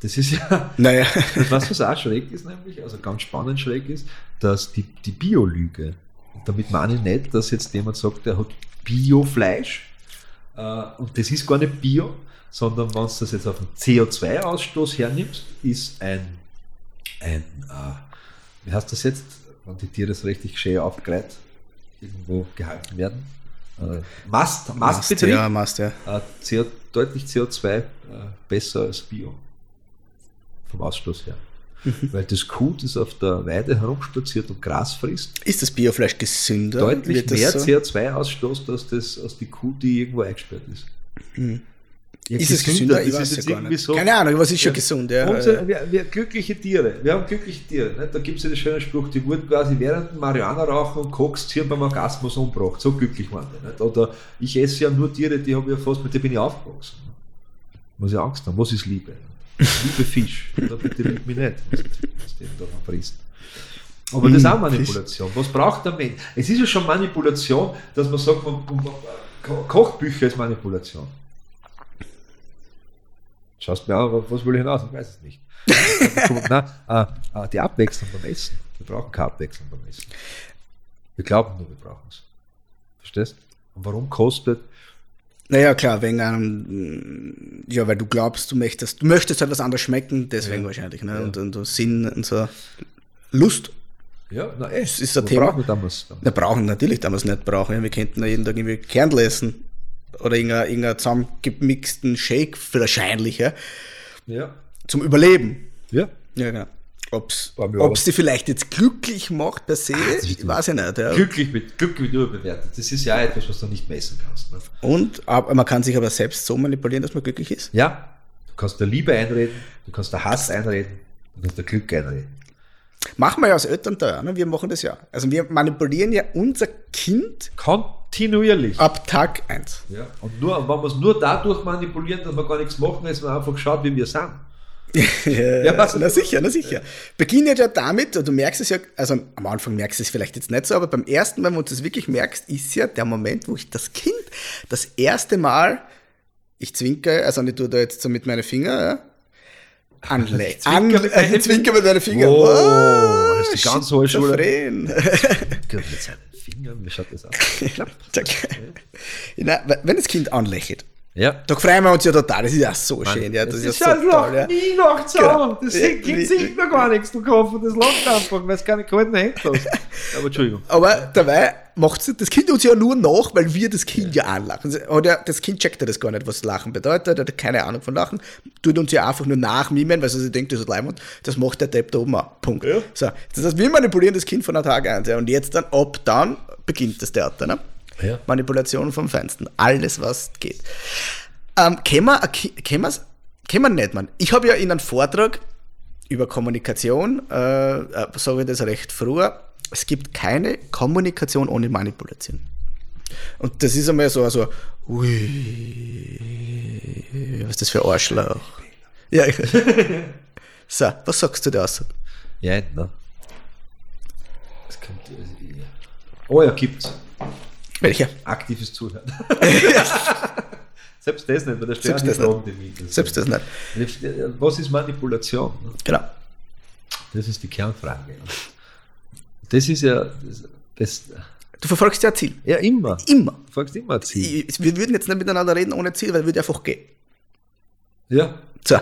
das ist ja, Naja, das, was was auch schräg ist, nämlich, also ganz spannend schräg ist, dass die, die Biolüge, damit meine ich nicht, dass jetzt jemand sagt, der hat Biofleisch, äh, und das ist gar nicht Bio, sondern wenn du das jetzt auf den CO2-Ausstoß hernimmst, ist ein, ein äh, wie heißt das jetzt, wenn die Tiere so richtig schön aufgereiht irgendwo gehalten werden? Äh, Mast, Mastbetrieb, ja, Mast, ja. äh, CO, deutlich CO2 äh, besser als Bio. Vom Ausstoß her. Mhm. Weil das Kuh, das auf der Weide herumspaziert und Gras frisst, Ist das Biofleisch gesünder? deutlich mehr so? CO2 ausstoßt als, das, als die Kuh, die irgendwo eingesperrt ist. Ja, Mhm. Ist es gesünder? Ich weiß ja gar nicht. so. Keine Ahnung, was ist schon gesund? Ja. Unsere, wir, wir, glückliche Tiere, wir haben glückliche Tiere. Nicht? Da gibt es ja den schönen Spruch, die wurden quasi während dem Marihuana-Rauchen und Koks hier beim Orgasmus umgebracht. So glücklich waren die. Nicht? Oder ich esse ja nur Tiere, die habe ich ja fast, mit denen bin ich aufgewachsen. Muss ich Angst haben. Was ist Liebe? Liebe Fisch. Oder bitte lieb mich nicht, was, was den da frisst. Aber das ist auch Manipulation. Was braucht der Mensch? Es ist ja schon Manipulation, dass man sagt, man, man, man, Ko- Kochbücher ist Manipulation. Schaust mir an, was will ich hinaus? Ich weiß es nicht. Nein, äh, äh, die Abwechslung beim Essen. Wir brauchen keine Abwechslung beim Essen. Wir glauben nur, wir brauchen es. Verstehst? Und warum kostet Naja, klar, wegen einem, ja, weil du glaubst, du möchtest, du möchtest halt was anderes schmecken, deswegen wahrscheinlich, ne? Und, und, und Sinn und so. Lust. Ja, na Das ist ein wir Thema. brauchen wir damals. Wir brauchen natürlich damals nicht brauchen. Ja. Wir könnten ja jeden Tag irgendwie Kernel essen. Oder irgendeinen irgendeinen zusammengemixten Shake, wahrscheinlich, ja. Ja. Zum Überleben. Ja. Ja, genau. Mir ob's die vielleicht jetzt glücklich macht per se, ist weiß ich nicht. Ja. Glücklich mit, glücklich mit überbewertet. Das ist ja etwas, was du nicht messen kannst. Ne? Und aber man kann sich aber selbst so manipulieren, dass man glücklich ist. Ja, kannst dir Liebe einreden, du kannst dir Hass einreden, du kannst dir Glück einreden. Machen wir ja als Eltern da, ne? wir machen das ja. Also wir manipulieren ja unser Kind Kontinuierlich. ab Tag 1. Ja. Und nur, wenn wir es nur dadurch manipulieren, dass wir gar nichts machen, dass man einfach schaut, wie wir sind. Ja, na sicher, na sicher. Beginnt ja damit, du merkst es ja, also am Anfang merkst du es vielleicht jetzt nicht so, aber beim ersten Mal, wo du es wirklich merkst, ist ja der Moment, wo ich das Kind das erste Mal, ich zwinker, also ich tue da jetzt so mit meinen Fingern, ja, anle zwinker an, mit deinen ich zwinker mit meinen Fingern. Oh, Oh, das ist die ganz hohe Schule. Schule. Mit seinen Fingern, wie schaut das aus? Na, wenn das Kind anlächelt, Ja. da freuen wir uns ja total, das ist ja so schön, ja, das, ist ja so toll, ja. nie noch Genau. Das Ja, Kind wie- sieht noch gar nichts, du Kopf, das lacht einfach, weil es keine kalten Hände hast. Aber Entschuldigung. Aber dabei macht das Kind uns ja nur nach, weil wir das Kind ja, anlachen. Oder das Kind checkt ja das gar nicht, was Lachen bedeutet, hat keine Ahnung von Lachen, tut uns ja einfach nur nachmimen, weil sie denkt, das ist Leimund, das macht der Depp da oben auch. Punkt. So, das heißt, wir manipulieren das Kind von der Tag eins. Ja. Und jetzt dann, ab dann beginnt das Theater. Ne? Ja. Manipulation vom Feinsten. Alles, was geht. Ähm, können wir, Ki- können wir nicht, Mann. Ich habe ja in einem Vortrag über Kommunikation, äh, äh, sage ich das recht früher, es gibt keine Kommunikation ohne Manipulation. Und das ist einmal so, also, ui, was ist das für ein Arschloch? Ja. so, was sagst du da aus? Ja, ne? Es kommt, oh ja, gibt's. Welcher? Aktives Zuhören. Selbst das nicht, weil da stehen Selbst das nicht. Die mich Selbst das nicht. interessieren. Was ist Manipulation? Genau. Das ist die Kernfrage. Das ist ja das, das Du verfolgst ja ein Ziel. ja immer. Immer. Du fragst immer ein Ziel. Ich- Wir würden jetzt nicht miteinander reden ohne Ziel, weil es würde einfach gehen. Ja. So.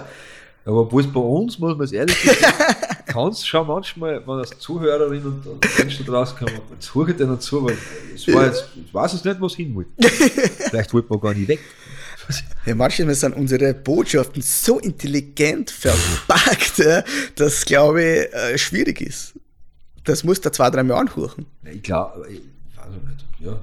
Aber obwohl es bei uns, muss man es ehrlich sagen, kann es schon manchmal, wenn als Zuhörerin und, und Mensch da draußen kommen, jetzt höre ich denen zu, weil es war jetzt, ich weiß es nicht, wo es hin wollte. Vielleicht wollte man gar nicht weg. Ja, manchmal sind unsere Botschaften so intelligent verpackt, ja, dass, glaube ich, äh, schwierig ist. Das muss da zwei, drei Mal anhören. Ich glaube, ich weiß nicht, ja.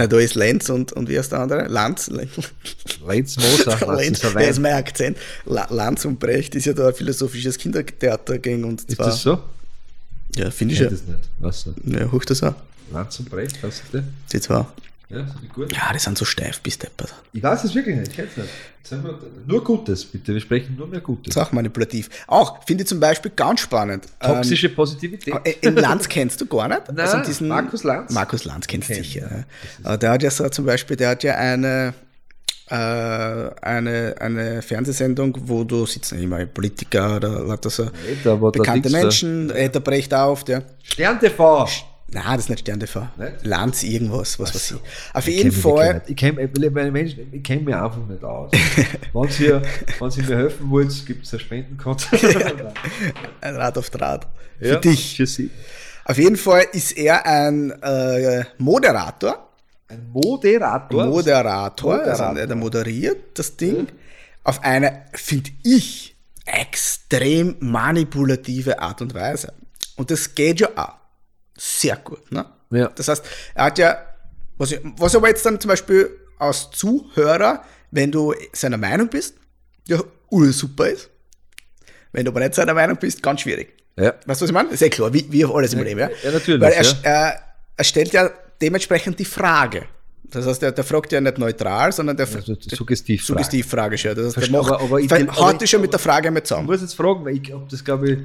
Na, da ist Lenz und, und wie heißt der andere? Lanz. Lenz, Lenz Moser, was Lenz ist der ist mein Akzent. La- Lanz und Brecht ist ja da ein philosophisches Kindertheater gegen uns. Ist das so? Ja, finde Ich ja. das nicht. Was? Ja, hoch das auch. Lanz und Brecht, weißt du das? Die zwei. Ja, gut? Ja, die sind so steif bis deppert. Ich weiß es wirklich nicht, ich kenne es nicht. Wir, nur Gutes, bitte, wir sprechen nur mehr Gutes. Das ist auch manipulativ. Auch, finde ich zum Beispiel ganz spannend. Toxische Positivität. Ähm, in Lanz kennst du gar nicht? Also Nein, Markus Lanz? Markus Lanz kennst du Kenn, sicher. Aber der hat ja so zum Beispiel, der hat ja eine, äh, eine, eine Fernsehsendung, wo du sitzen immer Politiker oder lauter so Nicht, bekannte Menschen, äh, der bricht auf, der. Stern TV! Nein, das ist nicht Stern TV. Nicht? Lanz irgendwas, was weiß ich. Auf Ich jeden mich Fall. Ich kenne ich, Mensch, ich kenn mich einfach nicht aus. wenn, Sie, wenn Sie mir helfen wollt, gibt es ein Spendenkonto. Ein Rad auf Draht. Für Ja, dich. Für Sie. Auf jeden Fall ist er ein äh, Moderator. Ein Moderator. Moderator, also Moderator. der, der moderiert das Ding auf eine, finde ich, extrem manipulative Art und Weise. Und das geht ja auch sehr gut. Ne? Ja. Das heißt, er hat ja, was, ich, was aber jetzt dann zum Beispiel als Zuhörer, wenn du seiner Meinung bist, ja, super ist. Wenn du aber nicht seiner Meinung bist, ganz schwierig. Ja. Weißt du, was ich meine? Ist eh klar, wie, wie auf alles im Leben. Ja, ja, natürlich, Weil er, ja. er, er stellt ja dementsprechend die Frage. Das heißt, der, der fragt ja nicht neutral, sondern der Also die Suggestivfrage. Suggestivfrage stellt. Das heißt, der macht, aber- aber ich- aber ich- schon mit der Frage mit Ich zusammen. muss jetzt fragen, weil ich habe das glaube ich, ich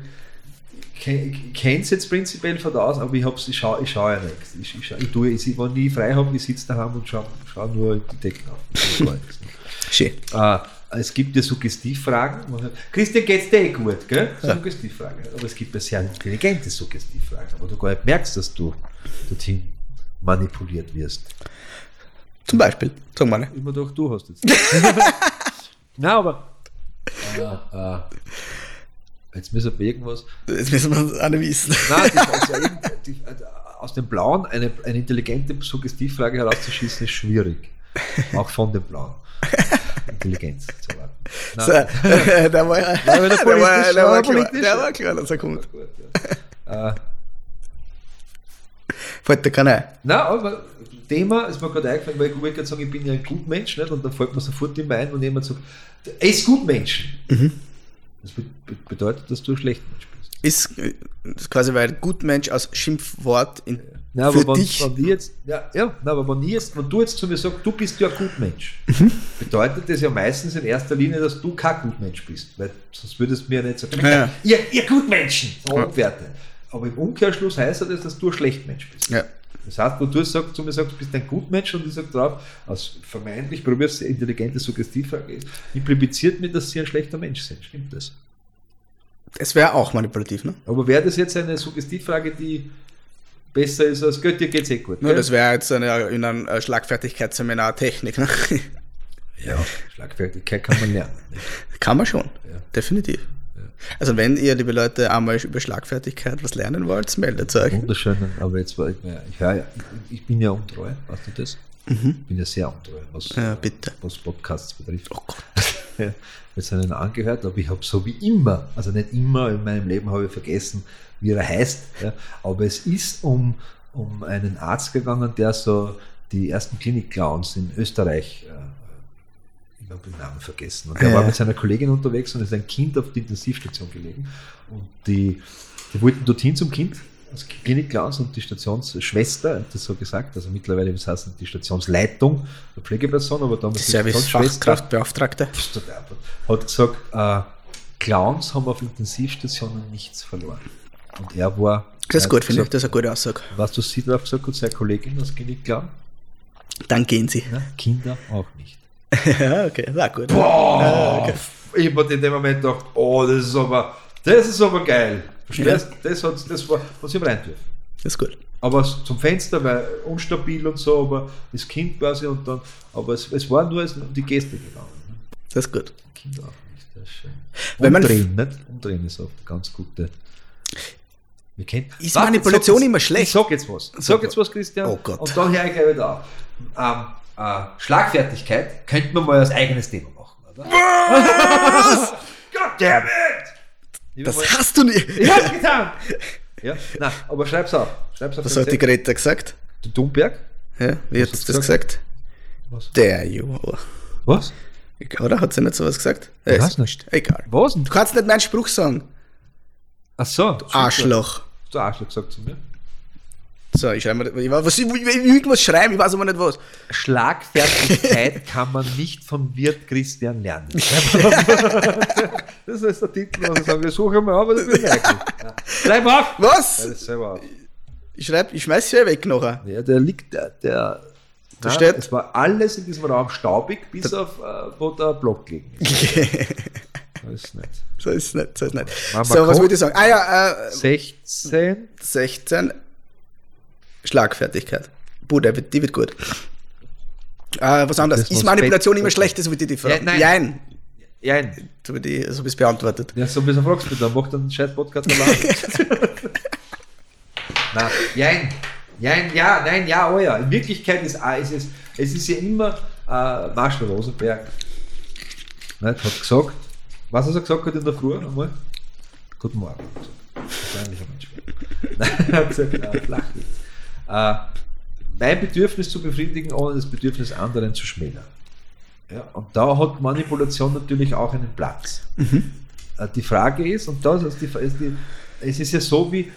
kenne es jetzt prinzipiell von da aus, aber ich, hab's, ich schaue ich schau ja nichts. Ich, ich, schau, ich, tue, ich, wenn ich frei habe, ich sitze daheim und schaue schau nur die Decken auf. Nichts. Schön. Äh, es gibt ja Suggestivfragen. Christian, geht's dir eh gut, gell? Suggestivfragen. Aber es gibt ja sehr intelligente Suggestivfragen, wo du gar nicht merkst, dass du dorthin manipuliert wirst. Zum Beispiel, wir mal. Immer doch, du hast jetzt. Nein, aber. Äh, äh, jetzt müssen wir irgendwas. Das müssen wir alle wissen. Nein, die, die, äh, aus dem Blauen eine, eine intelligente Suggestivfrage herauszuschießen, ist schwierig. Auch von dem Blauen. Intelligenz zu erwarten. So, der war, wieder der war, politisch, der war war klar, der war klar, dass er kommt. Gut, ja. äh, Fällt dir keiner ein. Nein, aber Thema ist mir gerade eingefallen, weil ich wollte gerade sagen, ich bin ja ein Gutmensch, nicht? und dann fällt mir sofort immer ein, wenn jemand sagt, er ist Gutmensch. Mhm. Das be be bedeutet, dass du Mensch bist. Ist quasi, weil Gutmensch als Schimpfwort in, Ja, für aber wenn, dich. wenn jetzt, ja, ja nein, aber wenn, jetzt, wenn du jetzt zu mir sagst, du bist ja ein Gutmensch, Mhm. bedeutet das ja meistens in erster Linie, dass du kein Gutmensch bist, weil sonst würdest du mir ja nicht sagen, Ja, ihr, ihr Gutmenschen, so Ja. Aber im Umkehrschluss heißt das, dass du ein Schlechtmensch bist. Ja. Das heißt, wenn du sagst, zu mir sagst, du bist ein Gutmensch und ich sage drauf, als vermeintlich, probierst du intelligente Suggestivfrage, impliziert mir, dass sie ein schlechter Mensch sind. Stimmt das? Es wäre auch manipulativ, ne? Aber wäre das jetzt eine Suggestivfrage, die besser ist als Gott, dir geht's eh gut. Ja, gell? das wäre jetzt eine, in einem äh, Schlagfertigkeitsseminar Technik, ne? Ja, Schlagfertigkeit kann man lernen. nicht? Kann man schon, Ja. definitiv. Also wenn ihr, liebe Leute, einmal über Schlagfertigkeit was lernen wollt, meldet euch. Wunderschön, aber jetzt war ich mir, ich, ja, ich, bin ja untreu, weißt du das? Ich bin ja sehr untreu, was, Mhm. Ja, bitte. was Podcasts betrifft. Oh Gott. jetzt einen angehört, aber ich habe so wie immer, also nicht immer in meinem Leben habe ich vergessen, wie er heißt, ja, aber es ist um, um einen Arzt gegangen, der so die ersten Klinik-Clowns in Österreich, äh, ich habe den Namen vergessen, und der Ja. war mit seiner Kollegin unterwegs und ist ein Kind auf der Intensivstation gelegen und die, die wollten dorthin zum Kind, als Klinik-Clowns und die Stationsschwester, hat das so gesagt, also mittlerweile, was heißt die Stationsleitung, der Pflegeperson, aber damals die Servicefachkraftbeauftragte. Hat gesagt, äh, Clowns haben auf Intensivstationen nichts verloren. Und er war. Das ist er gut, finde ich. Das ist eine gute Aussage. Was du sie drauf gesagt hat, seine Kollegin als Klinik-Clown? Dann gehen sie. Ja, Kinder auch nicht. Ja, okay, war gut. Boah! Ich habe in dem Moment gedacht, oh, das ist aber, das ist aber geil. Verstehst du? Das, hat, das war, was ich rein dürfen. Das ist gut. Aber zum Fenster, weil unstabil und so, aber das Kind quasi und dann, aber es, es war nur die Geste gegangen. Das ist gut. Kind auch nicht, das ist schön. Wenn man- Umdrehen, nicht? Umdrehen ist oft eine ganz gute. Wir kennen, Ist Manipulation immer schlecht? Ich sag jetzt was. Sag jetzt was, Christian. Oh Gott. Und dann höre ich gleich wieder auf. Ähm, äh, Schlagfertigkeit könnte man mal als eigenes Thema machen, oder? Was? God damn it! Ich Das mal- hast du nicht. ich hab's getan! Ja, nein, aber schreib's auf. Schreib's auf. Was hat die. Greta gesagt? Der Dumberg? Ja, wie hat hast sie du das gesagt? Was? Der you. Was? Oder hat sie nicht sowas gesagt? Ich weiß nicht. Egal. Was? Du kannst nicht meinen Spruch sagen. Ach so. Arschloch. Du Arschloch gesagt zu mir. So, ich schreibe mal, ich, weiß- was, ich, irgendwas schreiben, ich weiß aber nicht was. Schlagfertigkeit kann man nicht vom Wirt Christian lernen. das ist der Titel, was ich sage. Wir suchen mal auf, aber das ich eigentlich. Ja. Schreib auf! Ja, Was? selber auf. Ich schreibe, ich schmeiß sie ja weg nachher. Ja, der liegt, der, der Da Nein, steht- Es war alles in diesem Raum staubig, bis auf, äh, wo der Block liegen ist. Das ist nicht. so ist es nicht, so ist es nicht. Mama So, was wollte ich sagen? Ah ja, äh, 16. 16 Schlagfertigkeit. Puh, der wird, die wird gut. Äh, was anderes. Das Ist Manipulation immer schlecht? Das würde ich die Frage. Ja, nein. Jein. Ja, So habe ich, so ich's beantwortet. ja, so ein bisschen fragst du, dann macht einen scheiß Podcast allein. Nein, jein. Jein, ja, nein, ja, oh ja. In Wirklichkeit ist, ist es, es ist ja immer äh, Marshall Rosenberg. Nicht, hat gesagt, was hat er gesagt hat in der Früh einmal? Guten Morgen. hat gesagt. Wahrscheinlicher Mensch. Nein, er hat gesagt, äh, Flachwitz. Äh, mein Bedürfnis zu befriedigen, ohne das Bedürfnis anderen zu schmälern. Ja, und da hat Manipulation natürlich auch einen Platz. Äh, Die Frage ist, und das ist die, ist die, es ist ja so wie,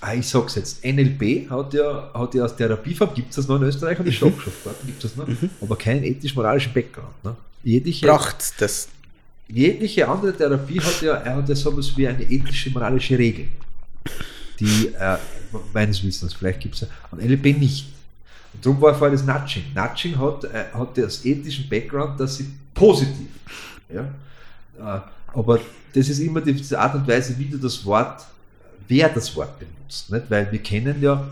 ah, ich sag's jetzt, NLP hat ja, hat ja als Therapieform, gibt es das noch in Österreich und in Stockschaftsgarten gibt es das noch, aber keinen ethisch-moralischen Background. Ne? Jegliche, Braucht das. jegliche andere Therapie hat ja, er hat ja sowas wie eine ethische, moralische Regel. Die, äh, meines Wissens, vielleicht gibt es und NLP nicht. Und darum war vorher das Nudging. Nudging hat, äh, hat das ethischen Background, dass sie positiv. Ja? Äh, aber das ist immer die, diese Art und Weise, wie du das Wort, wer das Wort benutzt. Nicht? Weil wir kennen ja,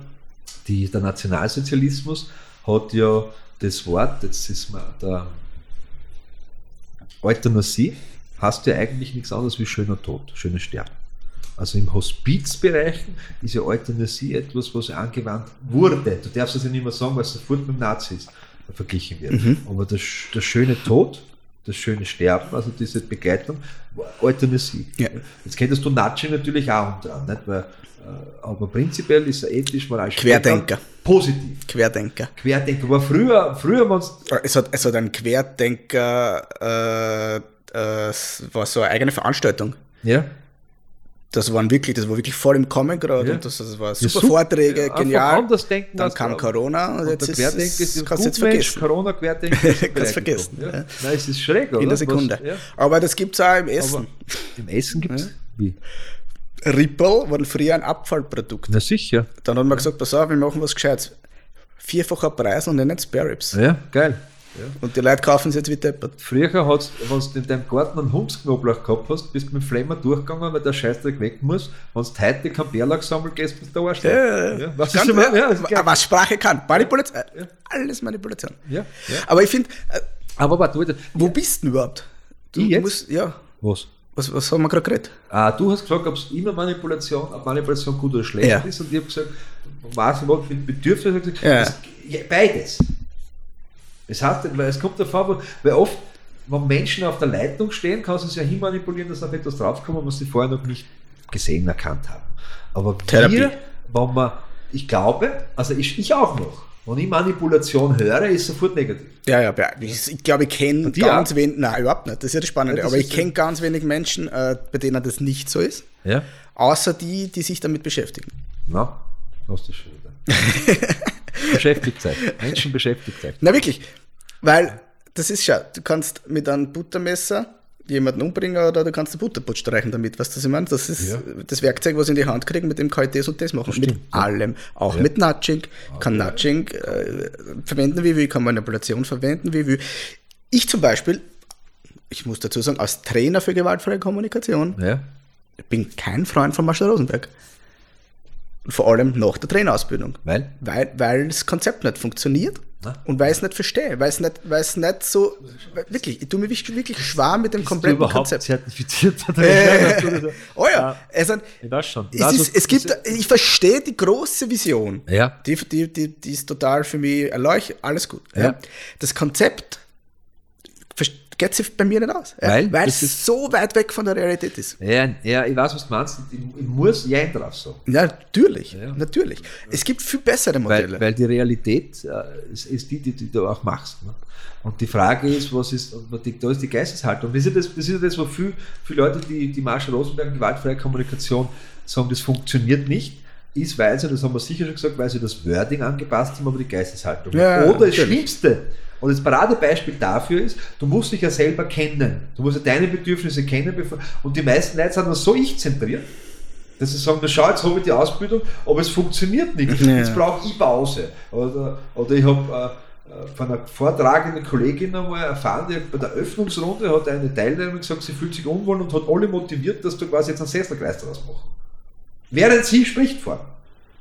die, der Nationalsozialismus hat ja das Wort, jetzt ist mal der Euthanasie, hast ja eigentlich nichts anderes wie schöner Tod, schönes Sterben. Also im Hospizbereich ist ja Euthanasie etwas, was angewandt wurde. Du darfst das ja nicht mehr sagen, weil es sofort mit dem Nazis verglichen wird. Aber der, sch- der schöne Tod, das schöne Sterben, also diese Begleitung, Euthanasie. Ja. Jetzt könntest du Nudging natürlich auch dran, nicht? Weil, äh, aber prinzipiell ist er ethisch moralisch Querdenker. positiv. Querdenker. Querdenker. Aber früher, früher waren Es hat, es hat einen Querdenker, äh, äh, es war so eine eigene Veranstaltung. ja, Das waren wirklich, das war wirklich voll im Kommen gerade Ja. und das, das war Ja, super super. Vorträge, Einfach genial. anders denken Dann kam Corona und, Und jetzt ist, ist, ist kannst du jetzt Gutmensch, vergessen. Corona Querdenker ist Kannst vergessen, ja. Ja. Nein, es ist schräg, oder? In der Was- Sekunde. ja. Aber das gibt es auch im Aber Essen. im Essen gibt es. Wie? Ripple war früher ein Abfallprodukt. Na sicher. Dann hat man gesagt, pass auf, wir machen was Gescheites. Vierfacher Preis und nennen es Spare Ribs. Ja, geil. Und die Leute kaufen es jetzt wie deppert. Früher hat's, wenn du in deinem Garten einen Hundsknoblauch gehabt hast, bist du mit dem Flemmer durchgegangen, weil der Scheißdreck weg muss. Wenn du heute kein Bärlauch sammeln gehst, bist du der Arsch. Ja, ja, ja. Was ist immer, ja, geil. was Sprache kann. Manipulation. äh, Alles Manipulation. Ja, ja. Aber ich finde, äh, Aber warte, warte. wo bist du denn überhaupt? Du, Ich jetzt? musst, ja. Was? Was, was haben wir gerade geredet? Ah, du hast gefragt, ob es immer Manipulation, ob Manipulation gut oder schlecht Ja. ist, und ich habe gesagt, was ich mit Bedürfnis, ich hab gesagt, Ja. ja, beides. Es weil es kommt davon, weil- oft, wenn Menschen auf der Leitung stehen, kannst du es ja hinmanipulieren, dass auf etwas draufkommt, was sie vorher noch nicht gesehen, erkannt haben. Aber Therapie. wir, wenn man, ich glaube, also ich, ich auch noch, wenn ich Manipulation höre, ist sofort negativ. Ja, ja, ja. Ich, ich glaube, ich kenne ganz wenig, nein, überhaupt nicht. Das ist ja das Spannende. Ja, das aber ich kenne ganz wenig Menschen, äh, bei denen das nicht so ist. Ja? Außer die, die sich damit beschäftigen. Na, hast du schon wieder. beschäftigt sein. Menschen beschäftigt sein. Na wirklich. Weil, das ist ja, du kannst mit einem Buttermesser jemanden umbringen oder du kannst den Butterputz streichen damit. Weißt du, was ich meine? Das ist Ja. das Werkzeug, was ich in die Hand kriege, mit dem kann ich das und das machen. mit stimmt, ja. allem. Auch Ja. mit Nudging. Kann Nudging äh, verwenden, wie ich will, kann Manipulation verwenden, wie ich will. Ich zum Beispiel, ich muss dazu sagen, als Trainer für gewaltfreie Kommunikation, Ja? ich bin kein Freund von Marshall Rosenberg. Vor allem nach der Trainerausbildung. Weil? Weil, weil das Konzept nicht funktioniert Na? und weil ich es nicht verstehe, weil es nicht, weil es nicht so, wirklich, ich tue mir wirklich, wirklich schwer mit dem Bist du kompletten überhaupt Konzept. zertifizierter Äh, Trainer? oh ja, also, Ich weiß schon. es, Also, ist, es gibt, ich verstehe die große Vision. Ja. Die, die, die, die ist total für mich erleuchtet, alles gut. Ja. Ja. Das Konzept geht sich bei mir nicht aus. Weil? Weil es so weit weg von der Realität ist. Ja, ja, ich weiß, was du meinst. Ich, ich muss ja drauf sagen. Ja, natürlich, Ja. natürlich. Es gibt viel bessere Modelle. Weil, weil die Realität äh, ist, ist die, die, die du auch machst. Ne? Und die Frage ist, was ist, da ist die Geisteshaltung. Das ist ja das, das, ist ja das wo viele, viele Leute, die, die Marshall Rosenberg, gewaltfreie Kommunikation, sagen, das funktioniert nicht, ist, weil sie, das haben wir sicher schon gesagt, weil sie das Wording angepasst haben, aber die Geisteshaltung. Ja, Oder das. Schlimmste, und das Paradebeispiel dafür ist, du musst dich ja selber kennen. Du musst ja deine Bedürfnisse kennen. Bevor, und die meisten Leute sind dann so ich-zentriert, dass sie sagen, na schau, jetzt habe ich die Ausbildung, aber es funktioniert nicht. Ja. Jetzt brauche ich Pause. Oder, oder ich habe äh, äh, von einer vortragenden Kollegin einmal erfahren, die bei der Öffnungsrunde hat eine Teilnehmerin gesagt, sie fühlt sich unwohl und hat alle motiviert, dass du quasi jetzt einen Sesselkreis daraus machen. Während sie spricht vor.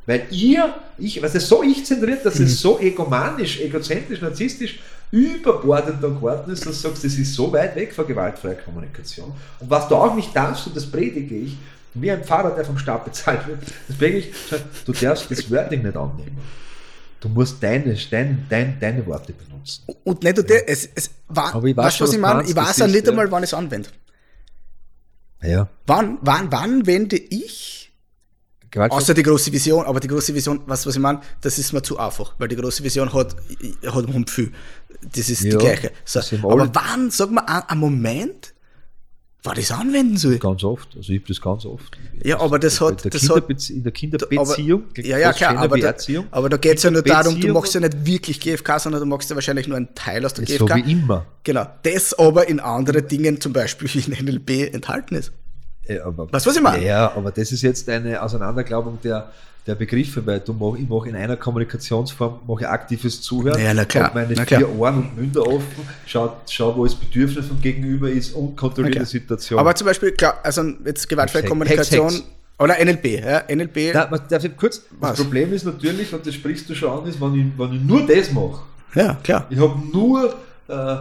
Weil ihr, ich, was ist so ich-zentriert, dass es so egomanisch, egozentrisch, narzisstisch überbordend da geworden ist, dass du sagst, das ist so weit weg von gewaltfreier Kommunikation. Und was du auch nicht darfst, und das predige ich, wie ein Pfarrer, der vom Staat bezahlt wird, das predige ich, du darfst das Wording nicht annehmen. Du musst deine, dein, dein, deine Worte benutzen. Und nicht nur das, es, es war, Aber ich weiß weißt was ich meine? Ich weiß ja ist, nicht ja. einmal, wann ich es anwende. Ja. Wann, wann, wann wende ich, Gewaltfrei- außer die große Vision, aber die große Vision, was, was ich meine, das ist mir zu einfach, weil die große Vision hat, hat um viel. Das ist die Ja, gleiche. So, das aber wann, sag mal, ein, Moment, ich es anwenden soll? Ganz oft. Also ich habe das ganz oft. Ja, aber das hat- in der, das hat- in der Kinderbeziehung. Aber, ja, ja, klar, aber da, aber da geht es ja nur darum, du machst ja nicht wirklich GFK, sondern du machst ja wahrscheinlich nur einen Teil aus der so GFK. wie immer. Genau. Das aber in anderen Dingen, zum Beispiel wie in NLP, enthalten ist. Ja, aber, Weißt du, was ich meine? Ja, aber das ist jetzt eine Auseinanderklaubung der, der Begriffe, weil du mach, ich mache in einer Kommunikationsform mache ich aktives Zuhören, Ja, na klar, hab meine na vier klar. Ohren und Münder offen, schau, schau, wo das Bedürfnis vom Gegenüber ist und kontrolliere die Situation. Aber zum Beispiel, klar, also jetzt gewaltfreie Hex, Kommunikation Hex, Hex. oder NLP, ja, NLP, da, was- darf ich kurz? Was? Das Problem ist natürlich, und das sprichst du schon an, ist, wenn ich, wenn ich nur das mache, ja, klar. ich habe nur äh, äh,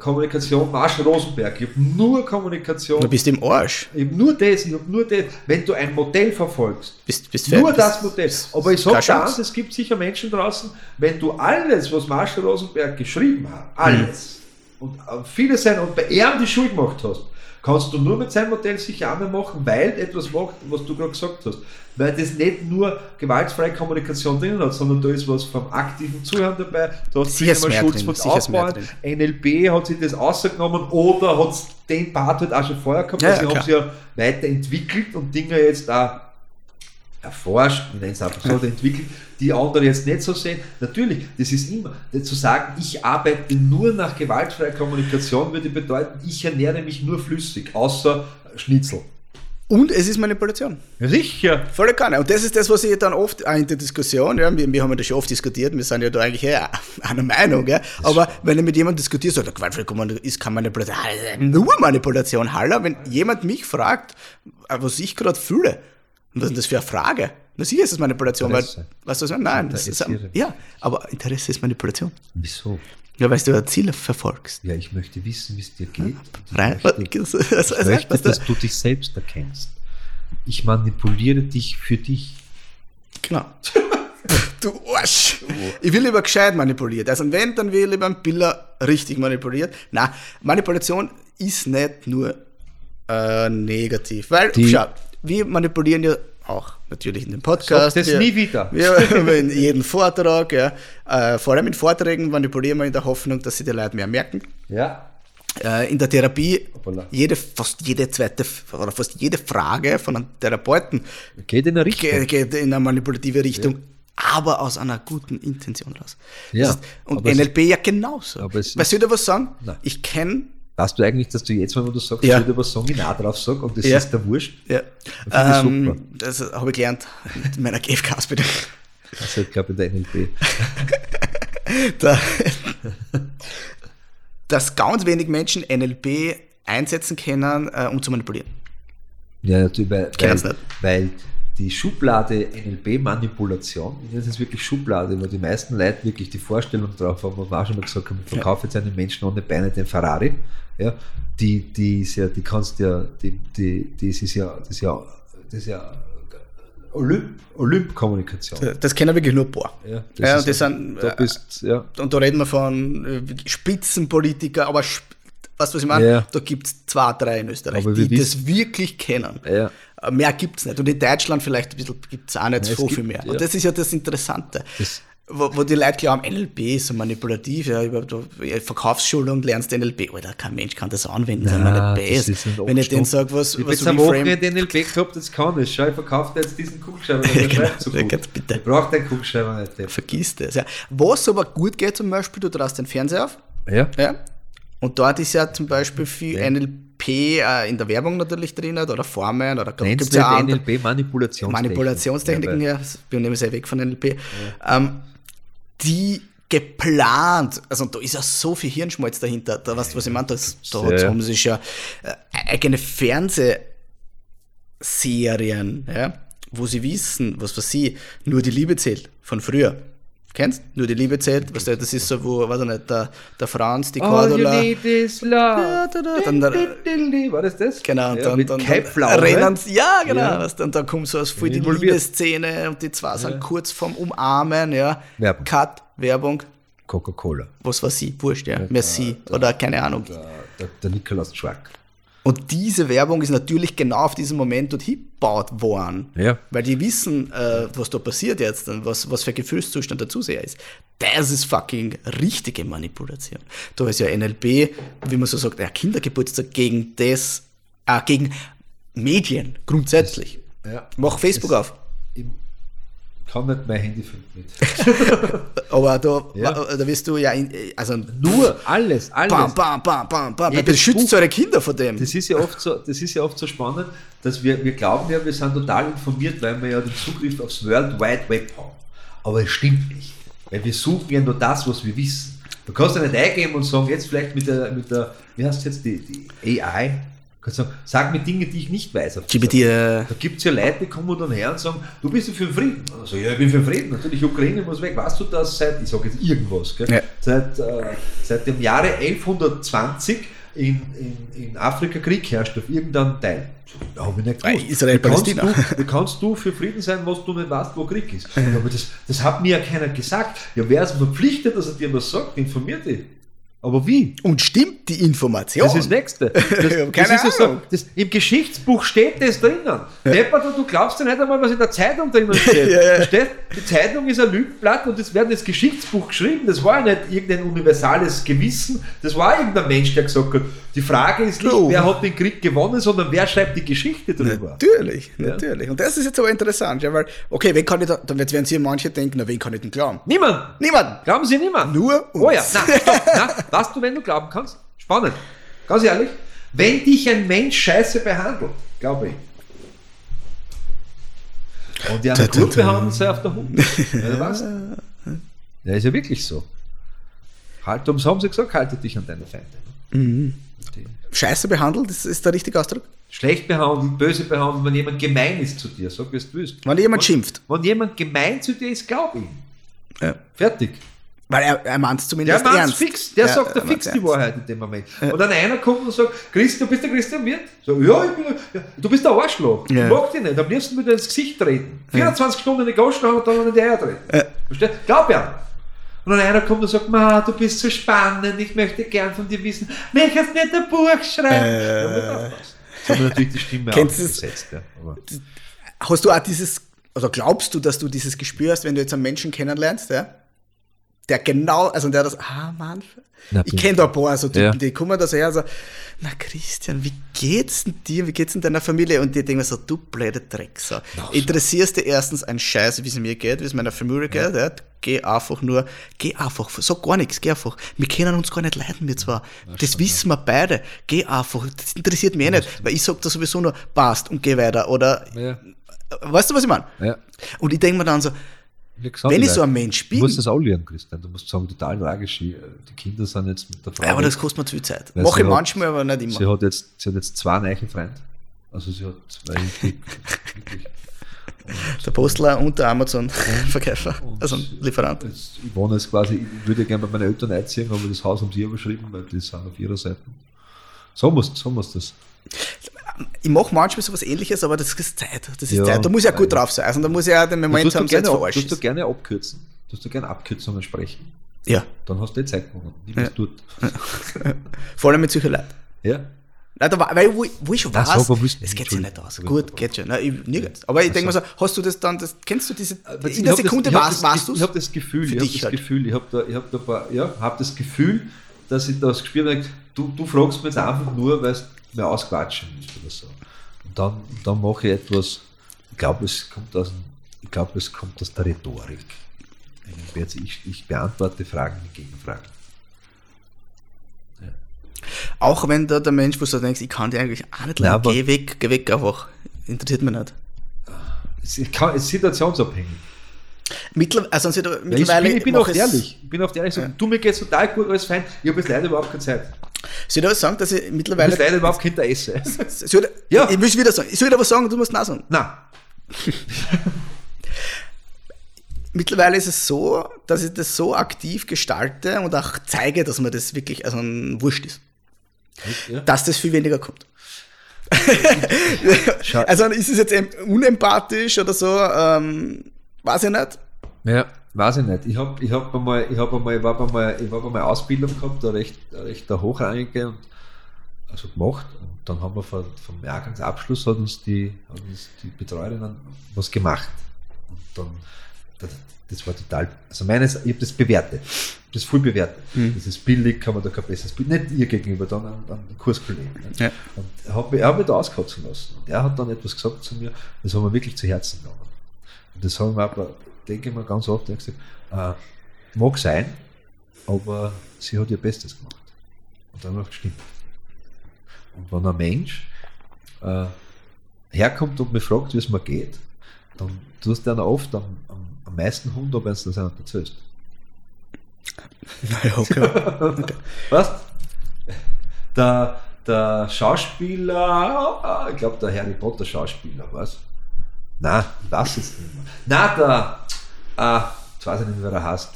Kommunikation Marsch Rosenberg, ich habe nur Kommunikation, Du bist im Arsch. ich habe nur das, ich habe nur das, wenn du ein Modell verfolgst, Bist, bist Nur fertig. das Modell. Aber ich sage das, es gibt sicher Menschen draußen, wenn du alles, was Marshall Rosenberg geschrieben hat, alles, und äh, viele sein und bei ihm die Schuld gemacht hast, kannst du nur mit seinem Modell sicher auch mehr machen, weil etwas macht, was du gerade gesagt hast. Weil das nicht nur gewaltfreie Kommunikation drin hat, sondern da ist was vom aktiven Zuhören dabei, da Sicher ist einmal Schutz von sicher ist mehr Aufbau, NLP hat sich das ausgenommen oder hat den Part halt auch schon vorher gehabt, Ja, also ja, sie haben sich ja weiterentwickelt und Dinge jetzt auch erforscht, nenne es einfach so, entwickelt, die andere jetzt nicht so sehen. Natürlich, das ist immer, zu sagen, ich arbeite nur nach gewaltfreier Kommunikation, würde bedeuten, ich ernähre mich nur flüssig, außer Schnitzel. Und es ist Manipulation. Sicher. Volle Kanne. Und das ist das, was ich dann oft in der Diskussion, ja, wir, wir haben ja das schon oft diskutiert, wir sind ja da eigentlich ja, einer Meinung, ja. aber wenn ich mit jemandem diskutiere, sagt gewaltvolle Kommunikation ist keine Manipulation. Nur Manipulation, Haller. Wenn jemand mich fragt, äh, was ich gerade fühle, und was ist das für eine Frage? Na sicher ist es Manipulation, Interesse. weil, weißt du was? ich meine? Nein, das ist, ja, aber Interesse ist Manipulation. Wieso? Ja, weil du ein Ziel verfolgst. Ja, ich möchte wissen, wie es dir geht. Ich Rein, möchte, also, ich also, möchte dass du dich selbst erkennst. Ich manipuliere dich für dich. Genau. Du Arsch! Ich will lieber gescheit manipuliert. Also wenn, dann will ich lieber ein Biller richtig manipuliert. Na, Manipulation ist nicht nur äh, negativ. Weil, Die- schau, wir manipulieren ja auch natürlich in dem Podcast. Sag das wir, nie wieder. Wir, in jedem Vortrag, ja. Äh, vor allem in Vorträgen manipulieren wir in der Hoffnung, dass sie die Leute mehr merken. Ja. Äh, in der Therapie, Hoppala. jede, fast jede zweite oder fast jede Frage von einem Therapeuten Geht in eine Richtung. Ge- geht in eine manipulative Richtung, aber aus einer guten Intention raus. Ja, Das heißt, und aber es- NLP ja genauso. es Weißt du, was sagen? Nein. Ich kenne, Weißt du eigentlich, dass du jetzt, wenn du sagst, Ja. ich würde sagen, ich auch drauf sag und das Ja. ist der Wurscht? ja, Das finde ich ähm, das habe ich gelernt in meiner GFK-Ausbildung. Also ich glaube in der NLP. Da, dass ganz wenig Menschen NLP einsetzen können, äh, um zu manipulieren. Ja, natürlich, weil, weil, weil die Schublade NLP-Manipulation, das ist wirklich Schublade, weil die meisten Leute wirklich die Vorstellung drauf haben, auch schon mal gesagt haben, ich verkaufe jetzt einen Menschen ohne Beine den Ferrari, ja, die, die ist ja, die kannst ja, die, die, die ist ja, das ist ja, das ist ja Olymp, Olymp-Kommunikation. Das kennen wirklich nur ein paar. Ja, Ja, ist- und die sind, da äh, bist, ja, Und da reden wir von äh, Spitzenpolitiker, aber weißt du, was ich meine? Ja. Da gibt es zwei, drei in Österreich, die das wissen- wirklich kennen. Ja. Mehr gibt es nicht. Und in Deutschland vielleicht ein bisschen gibt es auch nicht Ja, so viel mehr. ja. Und das ist ja das Interessante. Das- wo, wo die Leute glauben, NLP ist so manipulativ, ja, über ja, Verkaufsschulung lernst NLP. Alter, kein Mensch kann das anwenden, ist Na, NLP. das ist ein Wenn ich denen sage, was, Ich was jetzt am Wochenende NLP gehabt, das kann ich. Schau, ich verkaufe dir jetzt diesen Kugelschreiber, der Genau, schreibt so ja, gut. bitte. Ich brauche den Kugelschreiber nicht. der- Vergiss das. Ja. Was aber gut geht zum Beispiel, du drehst den Fernseher auf, Ja? Ja. Und dort ist ja zum Beispiel viel NLP äh, in der Werbung natürlich drin oder Formen oder du ja NLP Manipulationstechnik? Manipulationstechniken, Ja, ja, wir nehmen sehr weg von NLP, ähm, die geplant, also da ist ja so viel Hirnschmalz dahinter, da weißt du, was ich meine, das, da Ja. haben sich ja äh, eigene Fernsehserien, ja, wo sie wissen, was für sie, nur die Liebe zählt, von früher. Kennst? Nur die Liebe zählt, was das ist so, wo, weiß ich nicht, der, der Franz, die All you Cordula. need is love. Ja, da, da, dann War das das? Genau, und ja, dann, mit dann, dann rennen sie- ja, genau, Ja. weißt du, und dann kommt so aus voll die. Liebesszene und die zwei sind kurz vorm Umarmen, ja. Werbung. Cut, Werbung, Coca-Cola. was war sie? Wurscht, ja. Merci. Oder keine Ahnung. Der, der, der Nikolaus Schwack. Und diese Werbung ist natürlich genau auf diesen Moment dort hingebaut worden. Ja. Weil die wissen, äh, was da passiert jetzt und was, was für Gefühlszustand der Zuseher ist. Das ist fucking richtige Manipulation. Da ist ja NLP, wie man so sagt, ja, Kindergeburtstag gegen das, äh, gegen Medien grundsätzlich. Ja. Mach Facebook Das- auf. Ich kann nicht mein Handy mit. Aber da, Ja. da wirst du ja, in, also Nur alles, alles. bam, bam, bam, bam, bam. Jedes Weil schützt Buch- eure Kinder vor dem. Das ist ja oft so, das ist ja oft so spannend, dass wir, wir glauben ja, wir sind total informiert, weil wir ja den Zugriff aufs World Wide Web haben. Aber es stimmt nicht. Weil wir suchen ja nur das, was wir wissen. Du kannst ja nicht eingeben und sagen, jetzt vielleicht mit der, mit der wie heißt jetzt die, die AI, kannst sagen, sag mir Dinge, die ich nicht weiß. GPT, äh, da gibt es ja Leute, die kommen dann her und sagen, du bist ja für den Frieden. Also, ja, ich bin für den Frieden. Natürlich, Ukraine muss weg. Weißt du das seit, ich sage jetzt irgendwas, gell? Ja. Seit, äh, seit dem Jahre 1120 in, in, in Afrika Krieg herrscht auf irgendeinem Teil. Da habe ich nicht gewusst. Äh, Israel, wie, kannst Palästina. du, wie kannst du für Frieden sein, was du nicht weißt, wo Krieg ist? Ja, aber das, das hat mir ja keiner gesagt. Ja, wer ist verpflichtet, dass er dir was sagt? Informiert dich. Aber wie? Und stimmt die Information? Das ist das Nächste. Das, das ist ja Ahnung. so, das, Im Geschichtsbuch steht das drinnen. Deppert, du glaubst ja nicht einmal, was in der Zeitung drinnen steht. Ja, ja. Verstehst? Die Zeitung ist ein Lügenblatt und es wird ins Geschichtsbuch geschrieben. Das war ja nicht irgendein universales Gewissen. Das war irgendein Mensch, der gesagt hat, die Frage ist nicht, Oh. wer hat den Krieg gewonnen, sondern wer schreibt die Geschichte drüber. Natürlich, natürlich. Und das ist jetzt aber interessant, ja, weil, okay, wen kann ich da, dann jetzt werden sich manche denken, na, wen kann ich denn glauben? Niemand. Niemand! Glauben Sie niemand? Nur uns. Oh ja, na, stopp, na, weißt du, wenn du glauben kannst? Spannend. Ganz ehrlich, wenn dich ein Mensch scheiße behandelt, glaube ich. Und die ta, gut behandelt, sei auf der Hund. Ja, was? Ja, ist ja wirklich so. Halt, ums haben sie gesagt, halte dich an deine Feinde. Mhm. Scheiße behandelt, das ist der richtige Ausdruck? Schlecht behandeln, böse behandeln, wenn jemand gemein ist zu dir, sag wie du willst. Wenn jemand schimpft. Wenn jemand gemein zu dir ist, glaub ihm. Ja. Fertig. Weil er, er meint es Der zumindest meint ernst. fix, der Ja, sagt er fix die ernst. Wahrheit in dem Moment. Und dann einer kommt und sagt, Christian, bist du Christian Wirt? So, ja, ich bin, ja, du bist der Arschloch. Ja. Ich mag dich nicht. Am liebsten würde ins Gesicht treten. 24 Stunden in die Goschen und dann in die Eier treten. Ja. Verstehst? Glaub ja. Und dann einer kommt und sagt, Ma, du bist so spannend, ich möchte gern von dir wissen, möchtest nicht ein Buch schreiben? Äh. Haben wir natürlich die Stimme Kennst aufgesetzt. Ja. Hast du auch dieses, oder glaubst du, dass du dieses Gespür hast, wenn du jetzt einen Menschen kennenlernst, ja? Der genau, also der das, ah Mann, Na, ich kenne da ein paar so Typen, Ja. die kommen da so her, so, na Christian, wie geht's denn dir, wie geht's denn deiner Familie? Und die denken so, du blöde Drecksau. Interessierst dir erstens ein Scheiß, wie es mir geht, wie es meiner Familie geht, ja? Geh einfach nur, geh einfach, sag gar nichts, geh einfach. Wir können uns gar nicht leiden, wir zwar. Das wissen wir beide. Geh einfach, das interessiert mich eh nicht, weil ich sag da sowieso nur, passt und geh weiter. Oder, ja. weißt du, was ich meine? Ja. Und ich denke mir dann so, wenn ich so ein Mensch Du bin, musst das auch lernen, Christian. Du musst sagen, total tragisch. Die Kinder sind jetzt mit der Frau. ja, aber das kostet mir zu viel Zeit. Mache sie ich hat- manchmal, aber nicht Sie immer. hat jetzt, sie hat jetzt zwei neue Freunde. Also sie hat zwei wirklich. Der Postler und der Amazon-Verkäufer, also ein Lieferant. Jetzt, ich wohne jetzt quasi, ich würde gerne bei meinen Eltern einziehen, aber das Haus haben sie überschrieben, weil die sind auf ihrer Seite. So muss, so muss das. Ich mache manchmal sowas ähnliches, aber das ist Zeit. Das ist Ja, Zeit. Da muss ich ja gut drauf sein. Also da muss ich ja den Moment haben, gerne, ab, tust du gerne abkürzen. Du tust du gerne Abkürzungen sprechen. Ja, Dann hast du die Zeit gewonnen. Nimm es dort. vor allem mit solchen Leuten. Ja. Nein, da war, weil wo, ich- wo ich schon Nein, weiß, es geht sich nicht aus. Gut, geht schon. Nein, ich, nirgends. Aber ich denke mir so, hast du das dann, das, kennst du diese, in der hab Sekunde das, ich hab warst, das, du Ich habe das Gefühl, ich habe das halt. Gefühl, ich habe da, ich hab da paar, ja, habe das Gefühl, dass ich das gespürt habe, du, du fragst mich jetzt einfach nur, weil du mir ausquatschen willst oder so. Und dann, dann mache ich etwas, ich glaube, es kommt aus, dem- ich glaube, es kommt aus der Rhetorik. Ich, ich, ich beantworte Fragen mit Gegenfragen. Auch wenn da der Mensch, wo du denkst, ich kann dir eigentlich auch nicht leiden, geh weg, geh weg einfach. Interessiert mich nicht. Es ist situationsabhängig. Mittler, also sind da Ja, ich, mittlerweile bin, ich bin oft ehrlich. Ich bin oft ehrlich, so, du, mir geht's total gut, alles fein. Ich habe jetzt leider überhaupt keine Zeit. Soll ich aber sagen, dass ich Ich mittlerweile. jetzt leider überhaupt kein Interesse. Soll ich, Ja. Ich will wieder sagen, ich soll dir was sagen, du musst nach sagen. Nein. Mittlerweile ist es so, dass ich das so aktiv gestalte und auch zeige, dass mir das wirklich also ein Wurscht ist. Ja. Dass das viel weniger kommt. Also ist es jetzt em- unempathisch oder so, ähm, weiß ich nicht. Ja, weiß ich nicht. Ich habe ich hab einmal, ich hab einmal, ich hab einmal, ich hab einmal Ausbildung gehabt, eine recht, eine recht hochrangige und also gemacht. Und dann haben wir vor, vom Jahrgangsabschluss hat uns die, hat uns die Betreuerinnen was gemacht. Und dann, das, das war total, also meines, ich habe das bewertet. Das voll bewertet. Das ist billig, kann man da kein besseres Bild, nicht ihr gegenüber, dann an, an den Kurskollegen. Ne? Ja. Und er hat mich, er hat mich da auskotzen lassen. Und er hat dann etwas gesagt zu mir, das hat mir wirklich zu Herzen genommen. Und das habe ich mir aber, denke ich mir ganz oft, ich gesagt, äh, mag sein, aber sie hat ihr Bestes gemacht. Und dann gedacht, stimmt. Und wenn ein Mensch äh, herkommt und mich fragt, wie es mir geht, dann tust du dann oft am, am, am meisten Hund, wenn du das einer erzählst. Naja, okay. Was? Der, der Schauspieler, ich glaube der Harry Potter Schauspieler, was? Nein, ich weiß jetzt nicht mehr. Nein, der, äh, jetzt weiß ich nicht wer er heißt.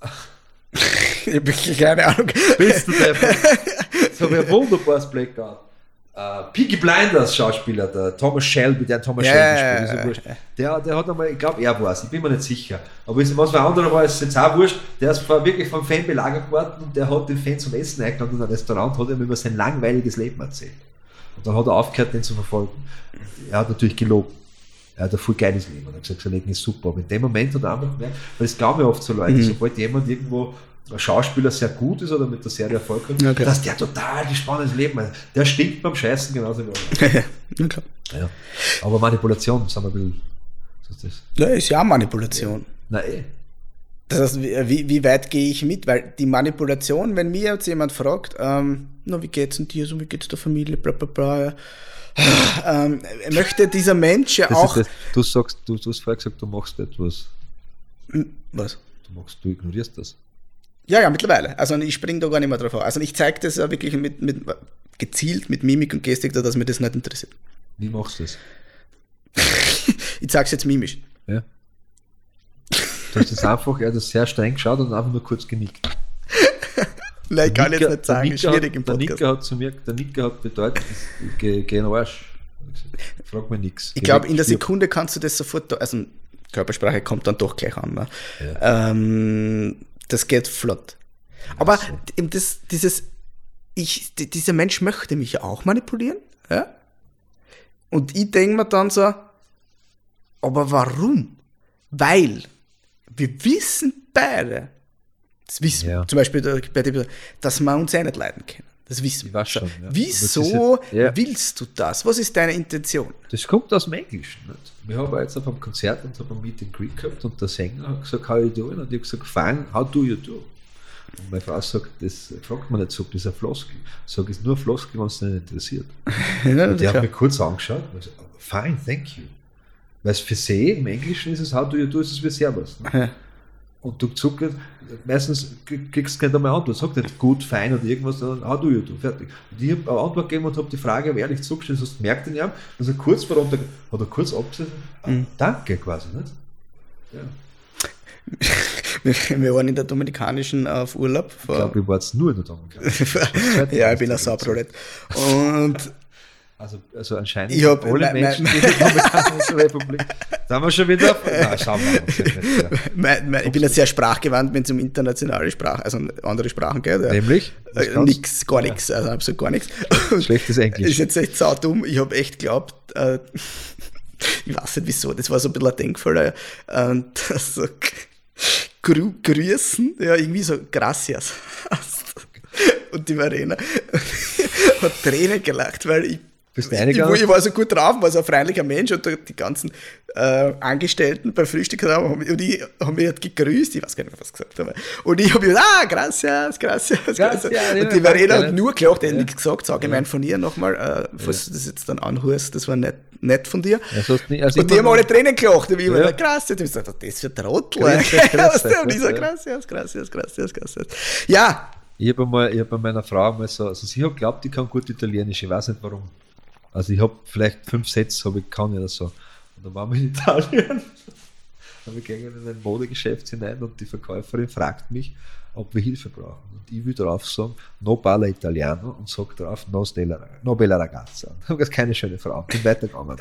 ich habe wirklich keine Ahnung. Bist du der? Jetzt habe ich ein wunderbares Blackout. äh, Peaky Blinders Schauspieler, der Thomas Shelby, der Thomas Ja, Shelby spielt, ist. Der, der hat einmal, ich glaube, er war es, ich bin mir nicht sicher. Aber es- was für anderer war, ist jetzt auch wurscht. Der ist wirklich vom Fan belagert worden und der hat den Fan zum Essen eingeladen in ein Restaurant, hat ihm über sein langweiliges Leben erzählt. Und dann hat er aufgehört, den zu verfolgen. Er hat natürlich gelogen. Er hat ein voll geiles Leben. Er hat gesagt, sein Leben ist super. Aber in dem Moment einfach gemerkt, weil das glauben ja oft so Leute, sobald jemand irgendwo Schauspieler sehr gut ist oder mit der Serie Erfolg hat, Ja, klar. dass der total ein spannendes Leben hat. Der stinkt beim Scheißen genauso wie ja, klar. Ja. Aber Manipulation, sind wir. Was ist das? Ja, ist ja auch Manipulation. Na eh. Das heißt, wie, wie weit gehe ich mit? Weil die Manipulation, wenn mir jetzt jemand fragt, ähm, na, wie geht's denn dir so, wie geht's der Familie, bla bla bla, ja. Ähm, möchte dieser Mensch ja Das auch. das, du sagst, du, du hast vorher gesagt, du machst etwas. Was? Du machst, du ignorierst das. Ja, ja, mittlerweile. Also ich springe da gar nicht mehr drauf auf. Also ich zeige das ja wirklich mit, mit gezielt mit Mimik und Gestik, da, dass mir das nicht interessiert. Wie machst du das? Ich zeige es jetzt mimisch. Ja. Du hast jetzt einfach, er hat das sehr streng geschaut und einfach nur kurz genickt. Nein, ich kann Nicker- jetzt nicht sagen, der Nicker schwierig im hat, Der Podcast. Nicker hat zu mir, der Nicker hat bedeutet, geh, geh in den Arsch. Frag mir nichts. Ich glaube, in der Sekunde kannst du das sofort, also Körpersprache kommt dann doch gleich an. Ne? Ähm, das geht flott. Aber so. eben das, dieses, ich, die- dieser Mensch möchte mich ja auch manipulieren. Ja? Und ich denke mir dann so, aber warum? Weil wir wissen beide, das wissen Ja. zum Beispiel der- bei dem, dass wir uns eh nicht leiden können. Das wissen wir. schon, ja. Wieso ja- willst du das? Was ist deine Intention? Das kommt aus dem Englischen. Nicht? Wir haben jetzt auf einem Konzert und haben ein Meet and Greet gehabt und der Sänger hat gesagt, how you doing? Und ich habe gesagt, fine, how do you do? Und meine Frau sagt, das fragt man nicht so, das ist eine Floskel. Ich sage, es ist nur eine Floskel, wenn es nicht interessiert. Ja, Und der hat mich kurz angeschaut und gesagt, fine, thank you. Weil es für sie im Englischen ist es, how do you do, ist es wie Servus. Ne? Ja. Und du zuckst, meistens kriegst du keine einmal Antwort. Sag nicht gut, fein oder irgendwas, sondern how do you do, fertig. Und ich habe eine Antwort gegeben und habe die Frage aber ehrlich zugestellt, hast du gemerkt in ihm, dass er kurz vor hat er kurz abgesetzt, ah, danke quasi, nicht? Ja. Wir, waren in der Dominikanischen auf Urlaub. Ich glaube, ich war jetzt nur in der Dominik. ja, ich bin ein Sauprolet. Und Also, also anscheinend Ich hab- alle mein- Menschen mein- in der Dominikanischen Republik. Haben wir schon wieder. Nein, schauen wir mal. Ja. mein, mein, ich bin ja sehr sprachgewandt, wenn es um internationale Sprachen, also andere Sprachen geht. Ja. Nämlich? Äh, nix, gar nichts, also absolut gar nichts. Schlechtes Englisch. Ist jetzt echt saudumm. Ich habe echt geglaubt, äh, ich weiß nicht wieso, das war so ein bisschen ein Denkfehler. Und das so grü grüßen, ja, irgendwie so gracias. Und die Verena hat Tränen gelacht, weil ich Bist du ich, reingegangen? ich war so gut drauf, war so ein freundlicher Mensch und die ganzen äh, Angestellten beim Frühstück haben, haben- und ich habe mich halt gegrüßt, ich weiß gar nicht mehr, was ich gesagt habe. Und ich habe gesagt, ah, gracias, gracias, gracias. ja, Und die Verena hat nur gelacht, er hat Ja. nichts gesagt, sag ich mein von ihr nochmal, äh, falls du das jetzt dann anhörst, das war nicht nett von dir. Ja, so hast du nicht- also und die ich haben alle Tränen gelacht, und ich Ja. ja. gracias, und ich gesagt, das der Trottel. Gracias, gracias, und ich so, ja. gracias, gracias, gracias, gracias. Ja, Ich habe ich hab bei meiner Frau mal so, also sie hat glaubt, ich kann gut Italienisch, ich weiß nicht warum. Also ich habe vielleicht fünf Sätze, habe ich kann oder so. Und dann waren wir in Italien, dann wir gehen in ein Modegeschäft hinein und die Verkäuferin fragt mich, ob wir Hilfe brauchen. Und ich will drauf sagen, no parla italiano und sag drauf, no, stella, no bella ragazza. Und ich habe gesagt, keine schöne Frau, bin weitergegangen.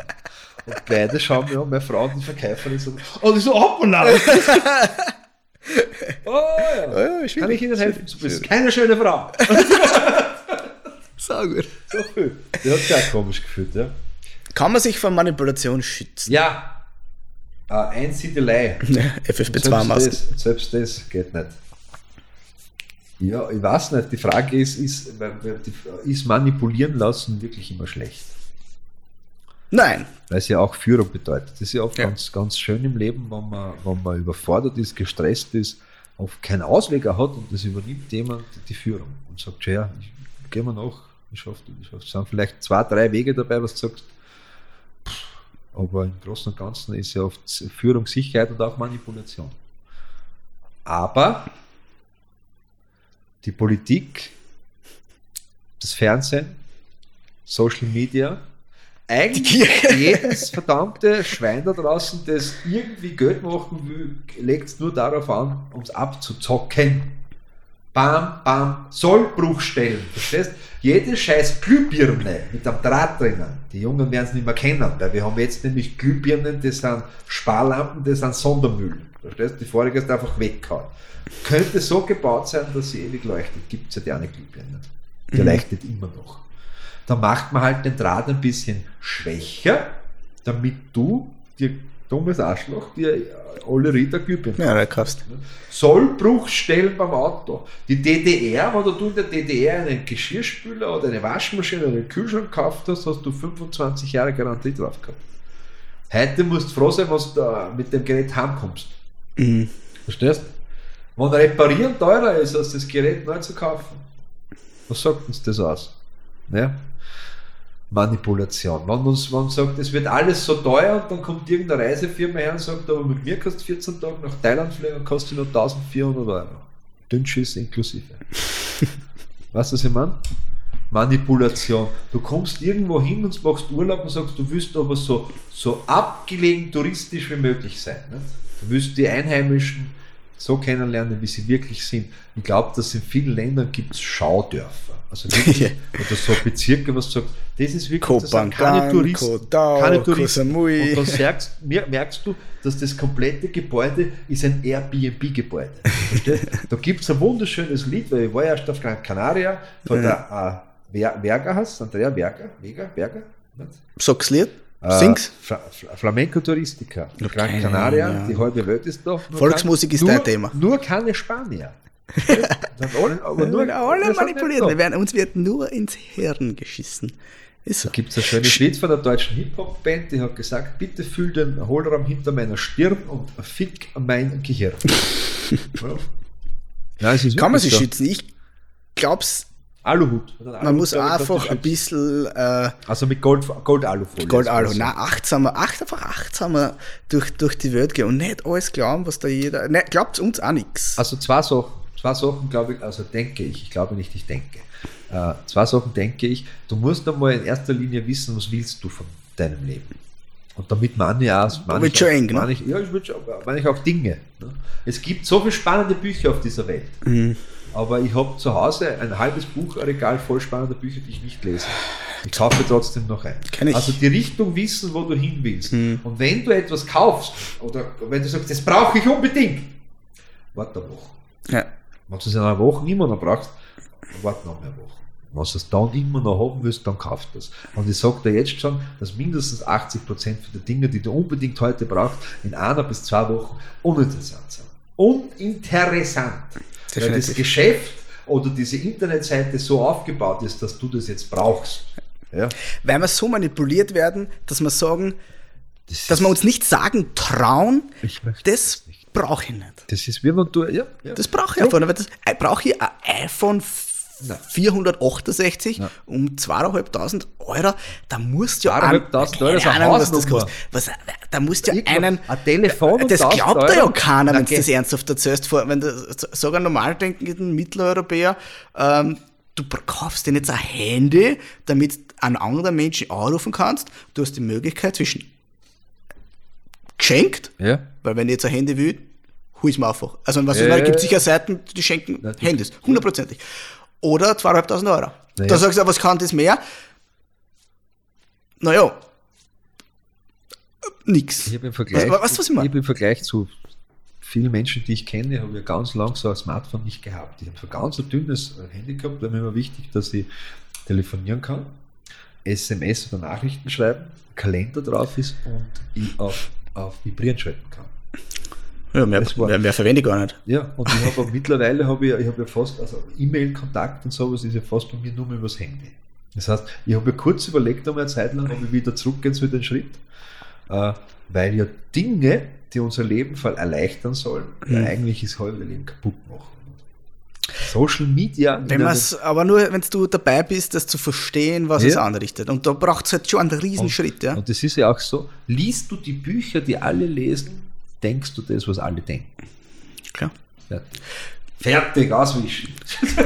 Und beide schauen mir an, meine Frau und die Verkäuferin so, oh, die so, hoppala! oh ja. ja Kann ich Ihnen helfen? Du bist keine schöne Frau. Sau gut. So viel. Der hat sich auch komisch gefühlt, ja. Kann man sich vor Manipulation schützen? Ja. Äh, Einsiedelei. FFP2-Masken. Selbst das, selbst das geht nicht. Ja, ich weiß nicht. Die Frage ist, ist, ist manipulieren lassen wirklich immer schlecht? Nein. Weil es ja auch Führung bedeutet. Das ist ja oft Ja. ganz, ganz schön im Leben, wenn man, wenn man überfordert ist, gestresst ist, oft keinen Ausweger hat und das übernimmt jemand die Führung und sagt, ja, ich gehe mal nach, ich schaffe das, ich schaffe Es sind vielleicht zwei, drei Wege dabei, was du sagst. Aber im Großen und Ganzen ist ja oft Führung Sicherheit und auch Manipulation. Aber die Politik, das Fernsehen, Social Media, eigentlich jedes verdammte Schwein da draußen, das irgendwie Geld machen will, legt es nur darauf an, um es abzuzocken. Bam, bam, Sollbruchstellen. Verstehst? Jede scheiß Glühbirne mit einem Draht drinnen. Die Jungen werden es nicht mehr kennen, weil wir haben jetzt nämlich Glühbirnen, das sind Sparlampen, das sind Sondermüll. Verstehst? Die vorige ist einfach weggehauen. Könnte so gebaut sein, dass sie ewig leuchtet. Gibt es ja die eine Glühbirne. Die leuchtet immer noch. Da macht man halt den Draht ein bisschen schwächer, damit du dir dummes Arschloch, dir alle Ritter Glühbirnen Ja, da kaufst. Sollbruchstellen beim Auto. Die DDR, wenn du in der DDR einen Geschirrspüler oder eine Waschmaschine oder einen Kühlschrank gekauft hast, hast du 25 Jahre Garantie drauf gehabt. Heute musst du froh sein, was du da mit dem Gerät heimkommst. Mhm. Verstehst? Wenn Reparieren teurer ist, als das Gerät neu zu kaufen, was sagt uns das aus? Ja? Manipulation. Wenn uns, wenn man sagt, es wird alles so teuer und dann kommt irgendeine Reisefirma her und sagt, aber mit mir kannst du 14 Tage nach Thailand fliegen und kostet nur 1400 Euro. Dünnschiss inklusive. weißt du, was ich meine? Manipulation. Du kommst irgendwo hin und machst Urlaub und sagst, du willst aber so, so abgelegen touristisch wie möglich sein. Nicht? Du willst die Einheimischen so kennenlernen, wie sie wirklich sind. Ich glaube, dass in vielen Ländern gibt es Schaudörfer. Also wirklich, oder so Bezirke, was du sagst, das ist wirklich das sind keine Touristen. Kodau, keine Touristen. Koh Samui. Und dann merkst, mer- merkst du, dass das komplette Gebäude ist ein Airbnb-Gebäude. Da gibt es ein wunderschönes Lied, weil ich war erst auf Gran Canaria von der äh, Ver- Verga hast, Andrea Verga, Vega, Verga? Sag's Lied? Äh, Sing's? Fla Fla Flamenco Touristica. Gran Canaria, ja. die halbe Welt ist da. Volksmusik ist nur, dein Thema. Nur keine Spanier. Dann alle, aber Wir nur, werden alle sind manipuliert. Wir werden, uns wird nur ins Hirn geschissen. Ist so. Da gibt es ein schönes Lied von der deutschen Hip-Hop-Band, die hat gesagt, bitte fühl den Hohlraum hinter meiner Stirn und fick mein Gehirn. ja. Ist Kann man sich so. schützen? Ich glaub's, Aluhut. man muss einfach ein bisschen äh, Also mit Gold, Gold-Alufolie. Gold-Alu, Also, nein, achtsamer, acht, einfach achtsamer durch, durch die Welt gehen und nicht alles glauben, was da jeder. Ne, glaubt uns auch nichts. Also zwei Sachen, zwei Sachen glaube ich, also denke ich, ich glaube nicht, ich denke. Äh, zwei Sachen denke ich, du musst einmal in erster Linie wissen, was willst du von deinem Leben. Und damit meine ich auch, meine wird ich, schon auch, eng, ne? meine ich, ja, ich, schon, meine ich auch Dinge. Ne? Es gibt so viele spannende Bücher auf dieser Welt. Mhm. Aber ich habe zu Hause ein halbes Buchregal voll spannender Bücher, die ich nicht lese. Ich kaufe trotzdem noch ein. Mhm. Also die Richtung wissen, wo du hin willst. Und wenn du etwas kaufst, oder wenn du sagst, das brauche ich unbedingt, warte eine Woche. Ja. Wenn du es in einer Woche immer noch brauchst, warte noch eine Woche. Wenn du es dann immer noch haben willst, dann kauf das. Und ich sage dir jetzt schon, dass mindestens 80% für die Dinge, die du unbedingt heute brauchst, in einer bis zwei Wochen uninteressant sind. Uninteressant. Weil das Definitiv. Geschäft oder diese Internetseite so aufgebaut ist, dass du das jetzt brauchst. Ja? Weil wir so manipuliert werden, dass wir sagen, Das dass wir uns nicht sagen trauen, das brauche ich nicht. Das ist wie wenn du, ja, ja. Das brauche ich einfach nicht. weil Das, äh, brauche ich ein iPhone 468 um 2.500 Euro, da musst du ja 2.500 Euro ist eine Ahnung, was das Hausnummer. kostet. Was, da musst du ja einen, ein Telefon das 1000 glaubt ja keiner, wenn du das ernsthaft erzählst. Wenn du, ein normal denkenden Mitteleuropäer, ähm, du kaufst dir jetzt ein Handy, damit einen anderen Menschen anrufen kannst. Du hast die Möglichkeit zwischen geschenkt, ja. weil wenn ich jetzt ein Handy will, hol ich mir einfach. Also, was Ja, ich meine, ja, gibt ja. sicher Seiten, die schenken die- Handys, hundertprozentig. Oder 2.500 Euro. Ja. Da sagst du, was kann das mehr? Naja, nix. Ich habe im Vergleich, Was- was- was ich habe im Vergleich zu vielen Menschen, die ich kenne, habe ich ganz lang so ein Smartphone nicht gehabt. Ich habe so ganz ein dünnes äh, Handy gehabt, da war mir immer wichtig, dass ich telefonieren kann, SMS oder Nachrichten schreiben, Kalender drauf ist und ich auf, auf Vibrieren schalten kann. Ja, mehr, war- mehr, mehr verwende ich gar nicht. Ja, und ich habe mittlerweile habe ich, ich habe ja fast, also E-Mail-Kontakt und sowas ist ja fast bei mir nur mehr übers Handy. Das heißt, ich habe ja kurz überlegt, einmal eine Zeit lang, ob ich wieder zurückgehen soll, den Schritt, äh, weil ja Dinge, die unser Leben erleichtern sollen, ja eigentlich das halbe Leben kaputt machen. Social Media, Wenn man's, aber nur, wenn du dabei bist, das zu verstehen, was Ja. es anrichtet. Und da braucht es halt schon einen Riesenschritt, ja. und das ist ja auch so, liest du die Bücher, die alle lesen, denkst du das, was alle denken. Klar. Fertig. Fertig, auswischen.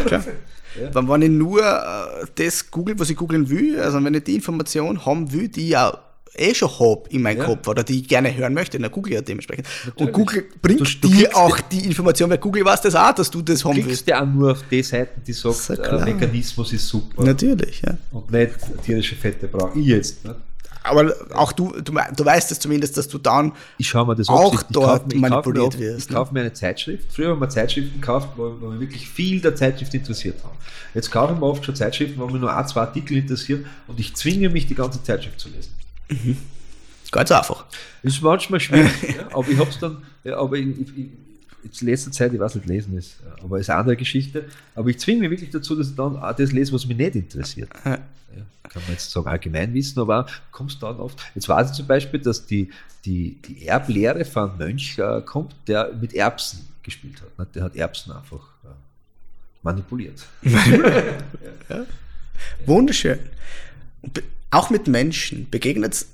Klar. Wenn, wenn ich nur äh, das google, was ich googeln will, also wenn ich die Information haben will, die ich auch eh schon habe in meinem Ja. Kopf oder die ich gerne hören möchte, dann google ja dementsprechend. Und Natürlich. Google bringt Du- du dir auch die Information, weil Google weiß das auch, dass du das haben willst. Klickst ja auch nur auf die Seiten, die sagt, ja äh. Mechanismus ist super Natürlich, ja. und nicht tierische Fette brauche ich jetzt. Ne? Aber auch du, du, du weißt es zumindest, dass du dann mir Auch dort mir- manipuliert mir wirst, Ich ne? kaufe mir eine Zeitschrift. Früher haben wir Zeitschriften gekauft, wo, wo wir wirklich viel der Zeitschrift interessiert haben. Jetzt kaufe ich mir oft schon Zeitschriften, wo mich nur ein, zwei Artikel interessieren und ich zwinge mich, die ganze Zeitschrift zu lesen. Ganz einfach. Das ist manchmal schwierig, ja, aber ich habe es dann, ja, aber ich, ich, ich, jetzt in letzter Zeit, ich weiß nicht, lesen ist, ja, aber ist eine andere Geschichte, aber ich zwinge mich wirklich dazu, dass ich dann auch das lese, was mich nicht interessiert. Ja. Ja, kann man jetzt sagen, Allgemeinwissen, aber kommst dann oft. Jetzt weiß ich zum Beispiel, dass die, die, die Erblehre von einem Mönch äh, kommt, der mit Erbsen gespielt hat. Ne? Der hat Erbsen einfach äh, manipuliert. Wunderschön. Auch mit Menschen begegnet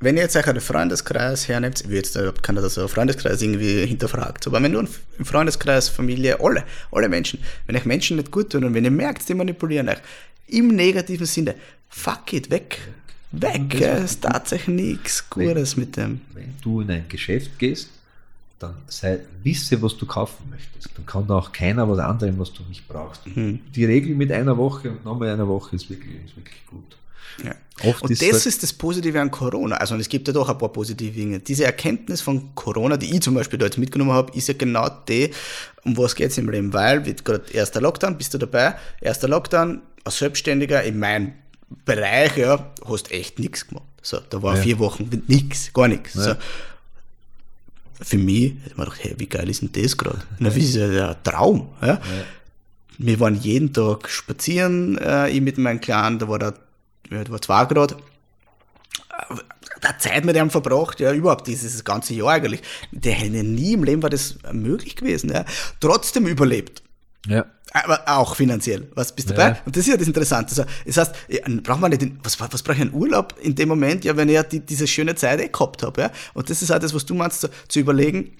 wenn ihr jetzt euch einen Freundeskreis hernehmt, will jetzt äh, kann das so einen Freundeskreis irgendwie hinterfragt, aber wenn du im Freundeskreis, Familie, alle, alle Menschen, wenn euch Menschen nicht gut tun und wenn ihr merkt, die manipulieren euch, im negativen Sinne, fuck it, weg. Weg, es tat sich nichts Gutes mit dem. Wenn du in ein Geschäft gehst, dann sei, wisse, was du kaufen möchtest. Dann kann da auch keiner was anderem, was du nicht brauchst. Mhm. Die Regel mit einer Woche und nochmal einer Woche ist wirklich, ist wirklich gut. Ja. Und ist das ist das Positive an Corona. Also es gibt ja doch ein paar positive Dinge. Diese Erkenntnis von Corona, die ich zum Beispiel da jetzt mitgenommen habe, ist ja genau die, um was geht es im Leben. Weil, wird gerade erster Lockdown, bist du dabei? Erster Lockdown, als Selbstständiger in meinem Bereich, ja, hast echt nichts gemacht. So, da war Ja. vier Wochen nichts, gar nichts. Ja. So. Für mich, hätte man gedacht, hey, wie geil ist denn das gerade? Na, wie ist ja der Traum. Ja? Wir waren jeden Tag spazieren, äh, ich mit meinem Clan, da war da, ja, war zwei Grad. Äh, Da Zeit mit ihm verbracht, ja, überhaupt dieses ganze Jahr eigentlich. Der hätte nie im Leben war das möglich gewesen, ja. Trotzdem überlebt. ja. Aber auch finanziell. Was bist du Ja. dabei? Und das ist ja das Interessante. Also, das heißt, ja, braucht man nicht, den- was, was brauche ich einen Urlaub in dem Moment, ja, wenn ich ja die, diese schöne Zeit eh gehabt habe, ja. Und das ist auch das, was du meinst, zu, zu überlegen,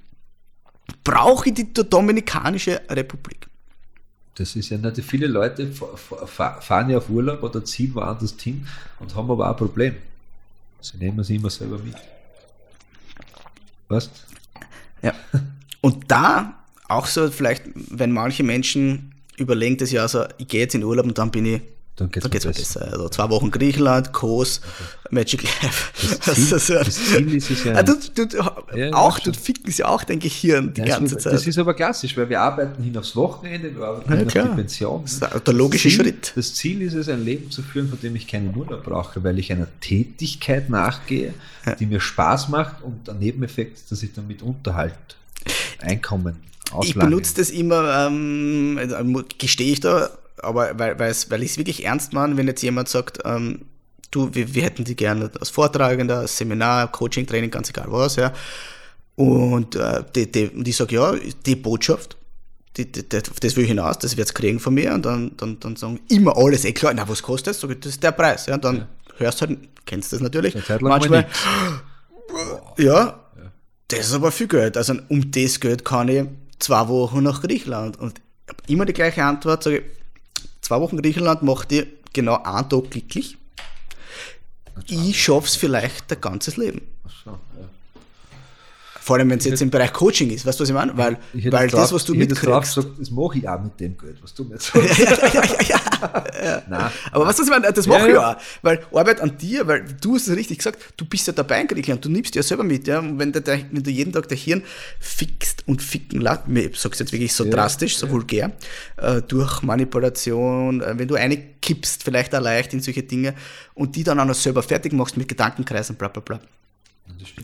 brauche ich die Dominikanische Republik? Das ist ja nicht viele Leute fa- fa- fa- fahren ja auf Urlaub oder ziehen woanders hin und haben aber auch ein Problem. Sie nehmen sie immer selber mit. Weißt Ja. Und da auch so vielleicht, wenn manche Menschen überlegen das ja so, ich gehe jetzt in Urlaub und dann bin ich, Dann geht's dann geht's mir besser. besser. Also zwei Wochen Griechenland, Kos, Magic Life. Das Ziel- ist so- das Ziel ist es ja- Ah, du, du, Ja, auch, ja, du ficken ja auch dein Gehirn die Ja, ganze das, Zeit. das ist aber klassisch, weil wir arbeiten hin aufs Wochenende, wir arbeiten Ja, hin auf klar. die Pension. Das ist der logische Ziel, Schritt. Das Ziel ist es, ein Leben zu führen, von dem ich keinen Urlaub brauche, weil ich einer Tätigkeit nachgehe, die mir Spaß macht und ein Nebeneffekt ist, dass ich damit Unterhalt, Einkommen ich auslange. benutze das immer, ähm, also, gestehe ich da, aber weil, weil, es- ich es wirklich ernst meine, wenn jetzt jemand sagt, ähm, du, wir, wir hätten die gerne als Vortragender, als Seminar, Coaching, Training, ganz egal was, ja. Und, äh, die, die, und ich sage, ja, die Botschaft, die, die, die, das will ich hinaus, das wird's kriegen von mir. Und dann, dann, dann sagen immer alles, eh klar, na, was kostet das? Das ist der Preis. Ja, und dann hörst halt, kennst das natürlich. Manchmal, nix. ja, das ist aber viel Geld. Also um das Geld kann ich zwei Wochen nach Griechenland. Und immer die gleiche Antwort, sage ich, zwei Wochen Griechenland macht dir genau einen Tag glücklich. Ich schaff's vielleicht dein ganzes Leben. Ach so, ja. Vor allem, wenn es jetzt im Bereich Coaching ist. Weißt du, was ich meine? Weil, Ich weil jetzt das, was du ich mitkriegst. gesagt, das mache ich auch mit dem Geld, was du mir jetzt sagst. Nein, Aber was, was ich meine, das Ja, mache ich ja. auch. Weil Arbeit an dir, weil du hast es richtig gesagt, du bist ja dabei Griechenland, du nimmst ja selber mit, ja. Und wenn, der, wenn du jeden Tag dein Hirn fixt und ficken lässt, ich sag's jetzt wirklich so Ja, drastisch, so vulgär, äh, durch Manipulation, äh, wenn du eine kippst, vielleicht auch leicht in solche Dinge und die dann auch noch selber fertig machst mit Gedankenkreisen, bla bla bla.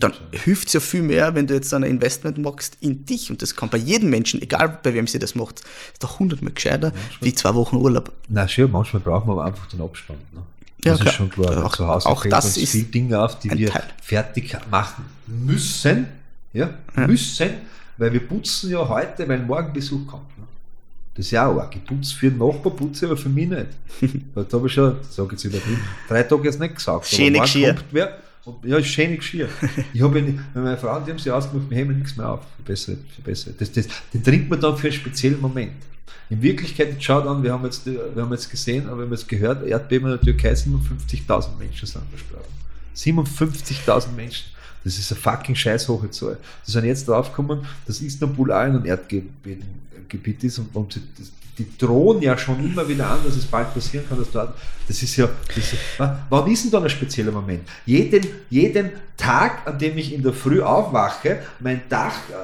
Dann schon. hilft's ja viel mehr, wenn du jetzt ein Investment machst in dich. Und das kann bei jedem Menschen, egal bei wem sie das macht, ist doch hundertmal gescheiter wie zwei Wochen Urlaub. Na schön, manchmal brauchen wir aber einfach den Abstand. Ne? Ja, Das klar. ist schon klar. Auch- zu Hause auch das ist viele Dinge auf, die wir Teil. fertig machen müssen. Ja, müssen, weil wir putzen ja heute, weil morgen Besuch kommt. Ne? Das ist ja auch arg. Ich putze für den Nachbar, putze aber für mich nicht. da habe ich schon, sag jetzt übertrieben, drei Tage jetzt nicht gesagt. aber Schöne morgen Geschirr. kommt wer ja, ist schöne Geschirr. ich habe ja meine Frau, die haben sie ausgemacht, wir heben nichts mehr auf. Für bessere. Das, das, den trinkt man dann für einen speziellen Moment. In Wirklichkeit, schaut an, wir haben jetzt, wir haben jetzt gesehen, aber wir haben jetzt gehört, Erdbeben in der Türkei, 57.000 Menschen sind verstorben. 57.000 Menschen. Das ist eine fucking scheiß hohe Zahl. Die sind jetzt draufgekommen, dass Istanbul auch in einem Erdgebiet ist und, und das, die drohen ja schon immer wieder an, dass es bald passieren kann, dass dort, das ist ja, das ist, wann ist denn da ein spezieller Moment? Jeden, jeden Tag, an dem ich in der Früh aufwache, mein Dach äh,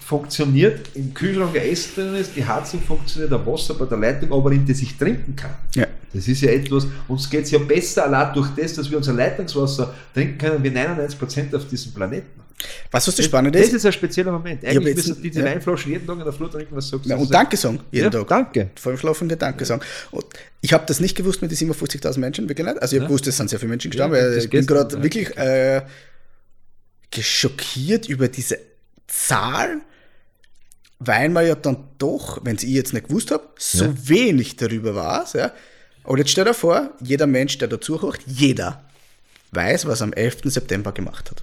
funktioniert, im Kühlschrank Essen drin ist, die Heizung funktioniert, der Wasser bei der Leitung, aber in das ich trinken kann. Ja. Das ist ja etwas, uns geht es ja besser allein durch das, dass wir unser Leitungswasser trinken können, wie 99 Prozent auf diesem Planeten. Was, was das Spannende Das ist? ein spezieller Moment. Eigentlich müssen die, die ja. Weinflaschen jeden Tag in der Flut trinken, was sagst du? Ja, und Danke sagen, jeden Ja, Tag. danke. Vor allem schlafende Danke sagen. Und ich habe das nicht gewusst mit den 57.000 Menschen, wirklich nicht. Also ich habe gewusst, es sind sehr viele Menschen gestorben, Ja, weil ich bin gerade ja. wirklich äh, geschockiert über diese Zahl, weil man ja dann doch, wenn es ich jetzt nicht gewusst habe, so Ja. wenig darüber weiß. Ja. Und jetzt stell dir vor, jeder Mensch, der dazu hört, jeder weiß, was er am 11. September gemacht hat.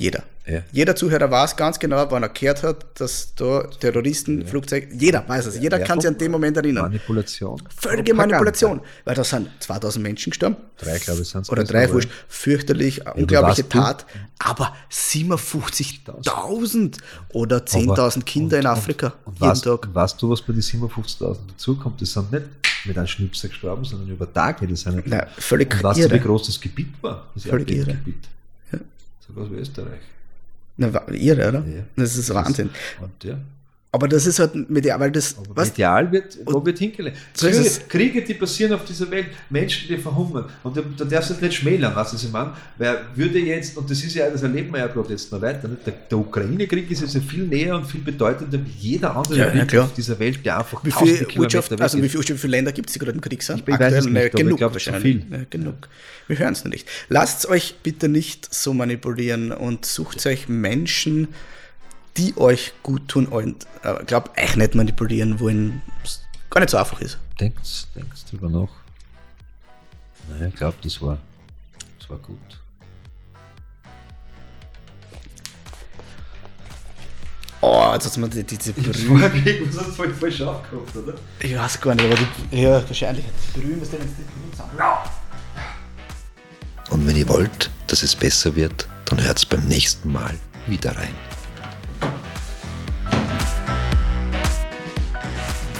Jeder. Ja. Jeder Zuhörer weiß ganz genau, wann er gehört hat, dass da Terroristen, Flugzeug, jeder weiß es. Jeder Ja, kann sich an den Moment erinnern. Manipulation. Völlige. Manipulation. Weil da sind 2000 Menschen gestorben. Drei, glaube ich, sind's Oder gewesen, drei, wurscht. Fürchterlich, unglaubliche weißt du- Tat. Aber 57.000 oder 10.000 Kinder in Afrika. Und jeden weißt, Tag. weißt du, was bei den 57.000 dazukommt? Das sind nicht mit einem Schnipsel gestorben, sondern über Tage. Das sind Na, völlig und weißt du, wie groß das Gebiet war? Das Völlig irre. Erdbebengebiet. Ja. So groß wie Österreich. Na, irre, oder? Ja. Das ist Wahnsinn. Und ja. Aber das ist halt mit der, weil das, Aber was, medial wird, wo wird hingelegt. So Kriege. Kriege, die passieren auf dieser Welt, Menschen, die verhungern. Und da, da darfst du es nicht schmälern, was ich meine. Weil würde jetzt, und das ist ja, das erleben wir ja gerade jetzt noch weiter? Der, der Ukraine-Krieg ist jetzt ja viel näher und viel bedeutender wie jeder andere Ja, ja, Krieg klar. auf dieser Welt, der einfach wie viel Wirtschaft, weg also wie viel, wie viele Länder gibt es, die gerade im Krieg sind? Ich weiß es nicht, ich genug glaub, zu wahrscheinlich. viel. Ja, genug. Wir hören es nicht. Lasst euch bitte nicht so manipulieren und sucht euch Menschen, die euch gut tun und äh, glaubt euch nicht manipulieren wollen, gar nicht so einfach ist. Denkt, denkt drüber nach. Naja, ich glaube, das war, das war gut. Oh, jetzt hat man die, diese Brühe. irgendwas hast du voll falsch aufgehabt, oder? Ich weiß gar nicht, aber die, ja, wahrscheinlich. Die Brühe, denn jetzt die Brühe sagen? Und wenn ihr wollt, dass es besser wird, dann hört's beim nächsten Mal wieder rein.